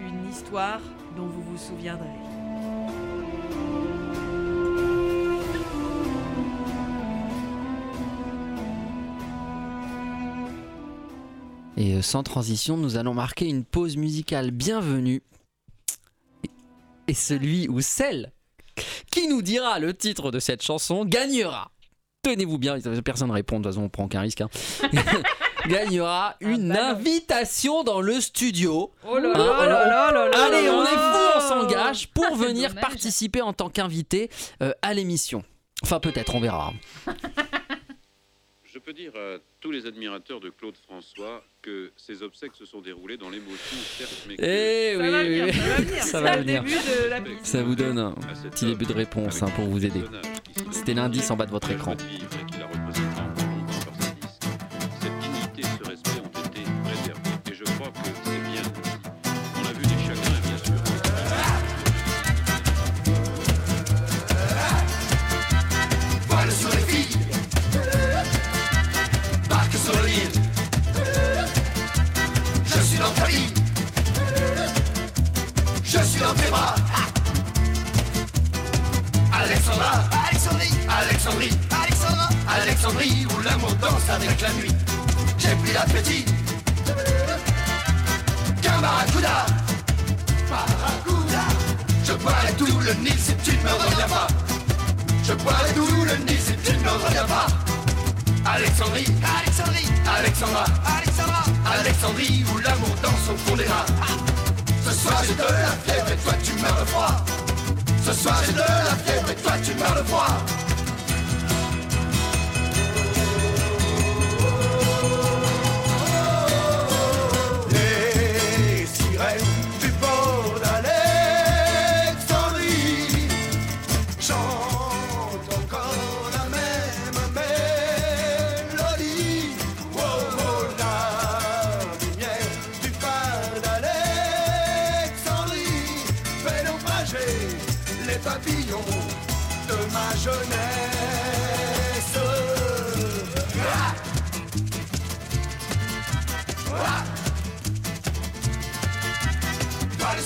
une histoire dont vous vous souviendrez. Et euh, sans transition, nous allons marquer une pause musicale bienvenue. Et celui ou celle qui nous dira le titre de cette chanson gagnera. Tenez-vous bien, personne ne répond, de toute façon on prend aucun risque. hein. gagnera une invitation dans le studio. Oh là Hein, là alors, là là là là Allez, on est fou, on s'engage pour Ah, venir dommage. participer en tant qu'invité euh, à l'émission. Enfin peut-être, on verra. Je peux dire à tous les admirateurs de Claude François que ses obsèques se sont déroulées dans l'émotion, certes, mais. Eh oui, oui, ça va venir. Ça vous donne un petit début de réponse hein, pour vous aider. C'était l'indice en bas de votre écran. Dans tes bras Alexandra Alexandrie Alexandrie Alexandra Alexandrie où l'amour danse avec la nuit. J'ai pris l'appétit. Qu'un barracuda. Barracuda. Je boirai tout le Nil si tu ne me reviens pas. Je boirai tout le Nil si tu ne me reviens pas. Alexandrie, Alexandrie, Alexandra, Alexandra, Alexandrie où l'amour danse au fond des rats Ce soir j'ai de la fièvre et toi tu meurs de froid Ce soir j'ai de la fièvre et toi tu meurs de froid.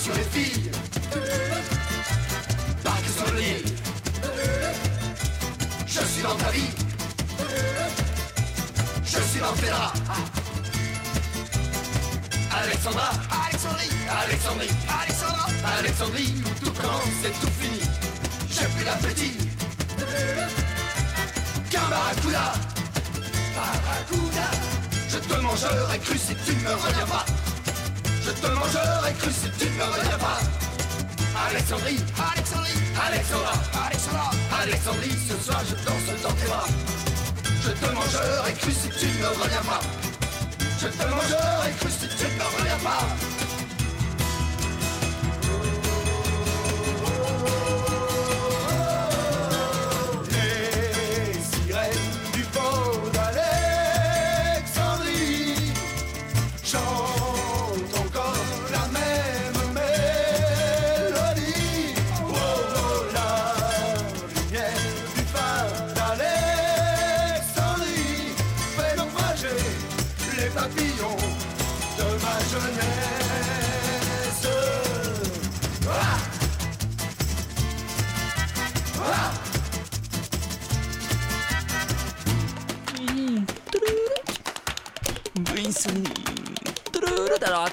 Sur les filles, que sur le lit. Je suis dans ta vie, je suis dans tes. Alexandra, Alexandrie, Alexandrie, Alexandra, Alexandrie, où tout commence et tout fini. J'ai plus d'appétit. Qu'un barracuda, je te mangerai cru si tu ne me reviens pas. Je te mangerai cru si tu ne me reviens pas. Alexandrie, Alexandrie, Alexandra, Alexandra, Alexandrie, ce soir je danse dans tes bras. Je te mangerai cru si tu ne me reviens pas. Je te mangerai cru si tu ne me reviens pas.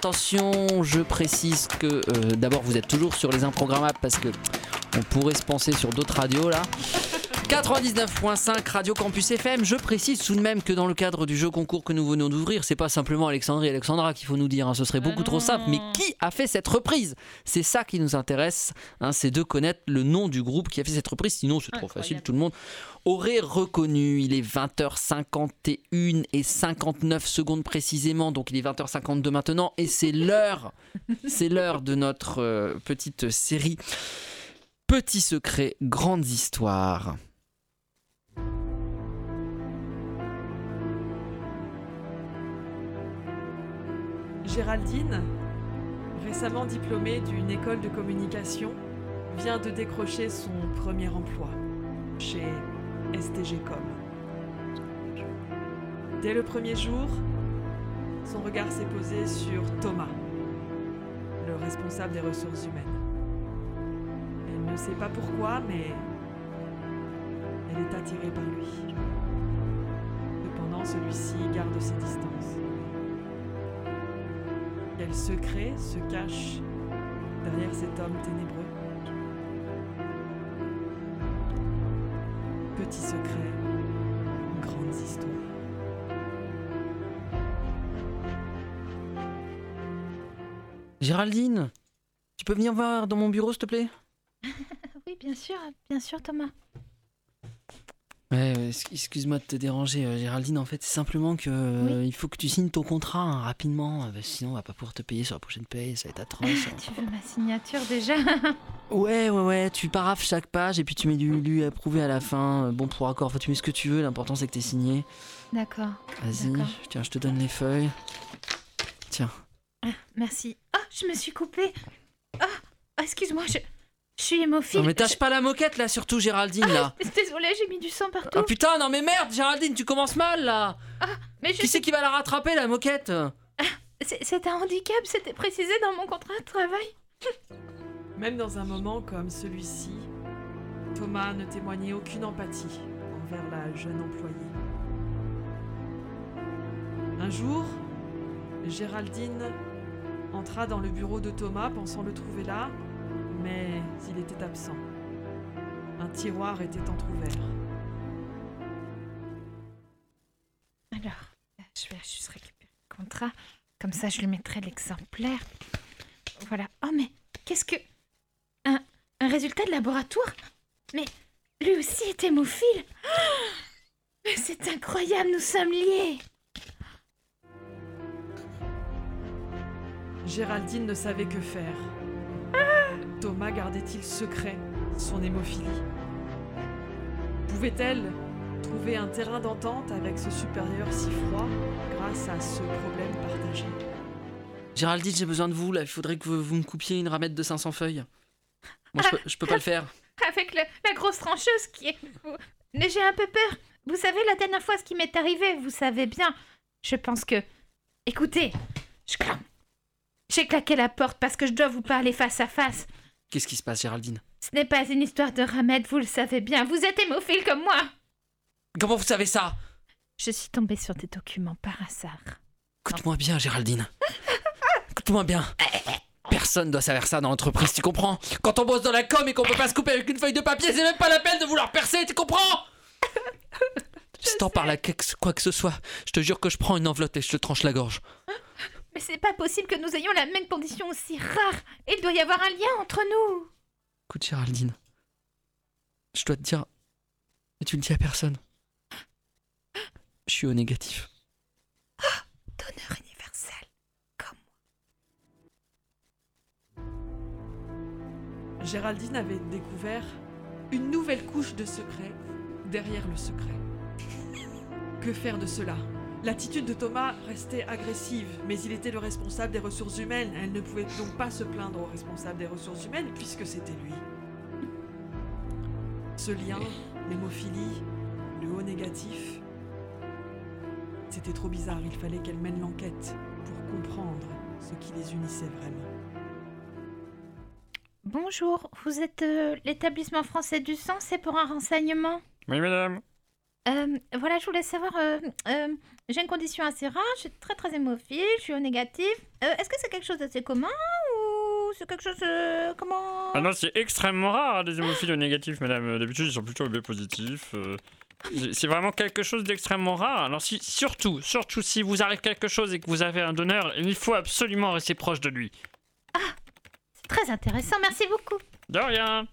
Attention, je précise que euh, d'abord vous êtes toujours sur les improgrammables parce que on pourrait se penser sur d'autres radios là. 99.5 Radio Campus FM. Je précise tout de même que dans le cadre du jeu concours que nous venons d'ouvrir, c'est pas simplement Alexandrie et Alexandra qu'il faut nous dire, hein, ce serait beaucoup trop simple. Mais qui a fait cette reprise? C'est ça qui nous intéresse, hein, c'est de connaître le nom du groupe qui a fait cette reprise. Sinon, c'est trop facile, tout le monde aurait reconnu. Il est 20h51 et 59 secondes précisément, donc il est 20h52 maintenant, et c'est l'heure, c'est l'heure de notre euh, petite série. Petits secrets, grandes histoires. Géraldine, récemment diplômée d'une école de communication, vient de décrocher son premier emploi chez STGcom. Dès le premier jour, son regard s'est posé sur Thomas, le responsable des ressources humaines. Elle ne sait pas pourquoi, mais elle est attirée par lui. Cependant, celui-ci garde ses distances. Quel secret se cache derrière cet homme ténébreux? Petit secret, grandes histoires. Géraldine, tu peux venir voir dans mon bureau s'il te plaît? Oui, bien sûr, bien sûr, Thomas. Ouais, ex- excuse-moi de te déranger, euh, Géraldine. En fait, c'est simplement que euh, il faut que tu signes ton contrat hein, rapidement, euh, sinon on va pas pouvoir te payer sur la prochaine paye, ça va être atroce. hein. Tu veux ma signature déjà? Ouais, ouais, ouais, tu paraffes chaque page et puis tu mets du lu approuvé à la fin. euh, Bon pour accord, enfin, tu mets ce que tu veux, l'important c'est que t'es signé. D'accord. Vas-y, tiens, je te donne les feuilles. Tiens. Ah, merci. Ah, je me suis coupée. Ah, ah, excuse-moi, je, je suis hémophile. Non mais tâche pas la moquette là, surtout Géraldine là. Je- Désolée, j'ai mis du sang partout. Ah putain, non mais merde, Géraldine, tu commences mal là. mais je Qui c'est qui va la rattraper la moquette? C'est un handicap, c'était précisé dans mon contrat de travail. Même dans un moment comme celui-ci, Thomas ne témoignait aucune empathie envers la jeune employée. Un jour, Géraldine entra dans le bureau de Thomas pensant le trouver là, mais il était absent. Un tiroir était entr'ouvert. Alors, je vais juste récupérer le contrat. Comme ça, je lui mettrai l'exemplaire. Voilà. Oh, mais qu'est-ce que. Un, résultat de laboratoire Mais lui aussi est hémophile Mais c'est incroyable, nous sommes liés Géraldine ne savait que faire. Thomas gardait-il secret son hémophilie? Pouvait-elle trouver un terrain d'entente avec ce supérieur si froid grâce à ce problème partagé? Géraldine, j'ai besoin de vous là. Il faudrait que vous, vous me coupiez une ramette de 500 feuilles. Moi, je peux, je peux pas le faire. Avec le- la grosse trancheuse qui est... Mais j'ai un peu peur. Vous savez, la dernière fois, ce qui m'est arrivé, vous savez bien. Je pense que... Écoutez, je J'ai claqué la porte parce que je dois vous parler face à face. Qu'est-ce qui se passe, Géraldine? Ce n'est pas une histoire de ramette, vous le savez bien. Vous êtes hémophile comme moi. Comment vous savez ça? Je suis tombée sur des documents par hasard. Écoute-moi bien, Géraldine. Écoute-moi bien. Personne doit savoir ça dans l'entreprise, tu comprends? Quand on bosse dans la com et qu'on peut pas se couper avec une feuille de papier, c'est même pas la peine de vouloir percer, tu comprends? Si t'en parles à quoi que ce soit, je te jure que je prends une enveloppe et je te tranche la gorge. Mais c'est pas possible que nous ayons la même condition aussi rare. Il doit y avoir un lien entre nous. Écoute, Géraldine, je dois te dire, mais tu le dis à personne. Je suis au négatif. Universel. Géraldine avait découvert une nouvelle couche de secret derrière le secret. Que faire de cela? L'attitude de Thomas restait agressive, mais il était le responsable des ressources humaines. Elle ne pouvait donc pas se plaindre au responsable des ressources humaines puisque c'était lui. Ce lien, l'hémophilie, le haut négatif, c'était trop bizarre. Il fallait qu'elle mène l'enquête pour comprendre ce qui les unissait vraiment. Bonjour, vous êtes euh, l'établissement français du sang, c'est pour un renseignement? Oui, madame. Euh, Voilà, je voulais savoir, euh, euh, j'ai une condition assez rare, je suis très très hémophile, je suis au négatif. Est-ce que c'est quelque chose d'assez commun ou c'est quelque chose... comment... Ah non, c'est extrêmement rare, les hémophiles négatifs, madame. Euh, D'habitude, ils sont plutôt B positifs. euh, c'est- C'est vraiment quelque chose d'extrêmement rare. Alors, si, surtout, surtout si vous arrive quelque chose et que vous avez un donneur, il faut absolument rester proche de lui. Très intéressant, merci beaucoup. De rien.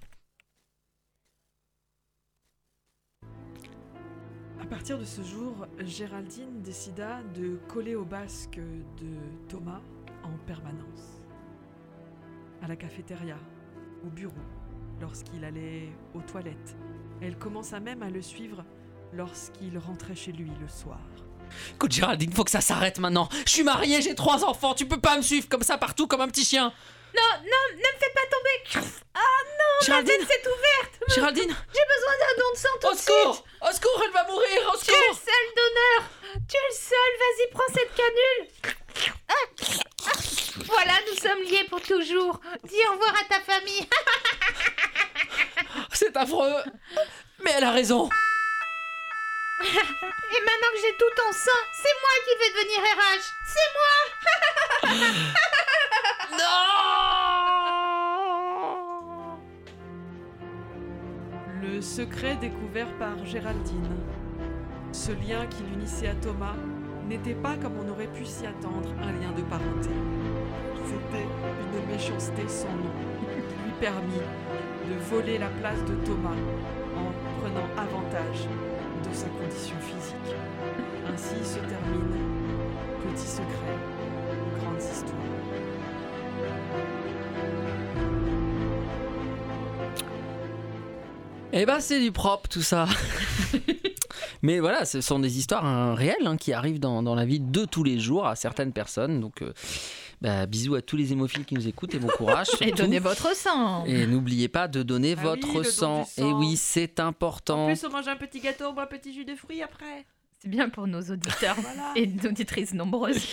À partir de ce jour, Géraldine décida de coller au basque de Thomas en permanence. À la cafétéria, au bureau, lorsqu'il allait aux toilettes. Elle commença même à le suivre lorsqu'il rentrait chez lui le soir. Écoute, Géraldine, faut que ça s'arrête maintenant. Je suis marié, j'ai trois enfants, tu peux pas me suivre comme ça partout comme un petit chien. Non, non, ne me fais pas tomber. Ah non, Géraldine. ma s'est ouverte. Géraldine. J'ai besoin d'un don de sang tout Au de secours. suite. Au secours, elle va mourir. Au Tu es le secours. seul donneur. Tu es le seul, vas-y, prends cette canule. Ah, ah. Voilà, nous sommes liés pour toujours. Dis au revoir à ta famille. C'est affreux. Mais elle a raison Et maintenant que j'ai tout en sang, c'est moi qui vais devenir RH C'est moi Le secret découvert par Géraldine. Ce lien qui l'unissait à Thomas n'était pas, comme on aurait pu s'y attendre, un lien de parenté. C'était une méchanceté sans nom qui lui permit de voler la place de Thomas en prenant avantage de sa condition physique. Ainsi se termine Petit secret, grandes histoires. Eh ben, c'est du propre tout ça. Mais voilà, ce sont des histoires hein, réelles hein, qui arrivent dans, dans la vie de tous les jours à certaines personnes. Donc, euh, bah, bisous à tous les hémophiles qui nous écoutent et bon courage. Et donnez votre sang. Et n'oubliez pas de donner Ah votre oui, sang. du Et sang. oui, c'est important. En plus, on mange un petit gâteau, on boit un petit jus de fruits après. C'est bien pour nos auditeurs et nos auditrices nombreuses.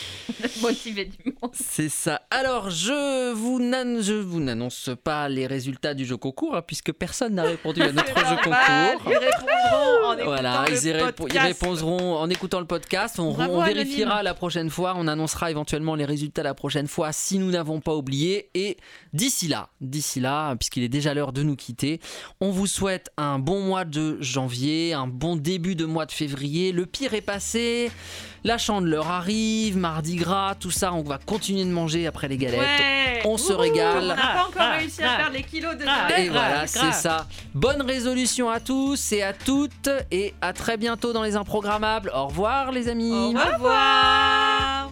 Motivés du monde. C'est ça. Alors, je vous, je vous n'annonce pas les résultats du jeu concours, hein, puisque personne n'a répondu à notre jeu concours. ils répondront en écoutant Voilà, le ils, ils répondront en écoutant le podcast. On, Bravo, on vérifiera Anonyme. la prochaine fois. On annoncera éventuellement les résultats la prochaine fois si nous n'avons pas oublié. Et d'ici là, d'ici là, puisqu'il est déjà l'heure de nous quitter, on vous souhaite un bon mois de janvier, un bon début de mois de février. Le pire pire est passé. La chandeleur arrive, mardi gras, tout ça, on va continuer de manger après les galettes. Ouais. On se régale. On n'a pas encore Ah, réussi ah, à faire les kilos de ah. Et voilà, c'est ça. Bonne résolution à tous et à toutes et à très bientôt dans les improgrammables. Au revoir les amis. Au revoir.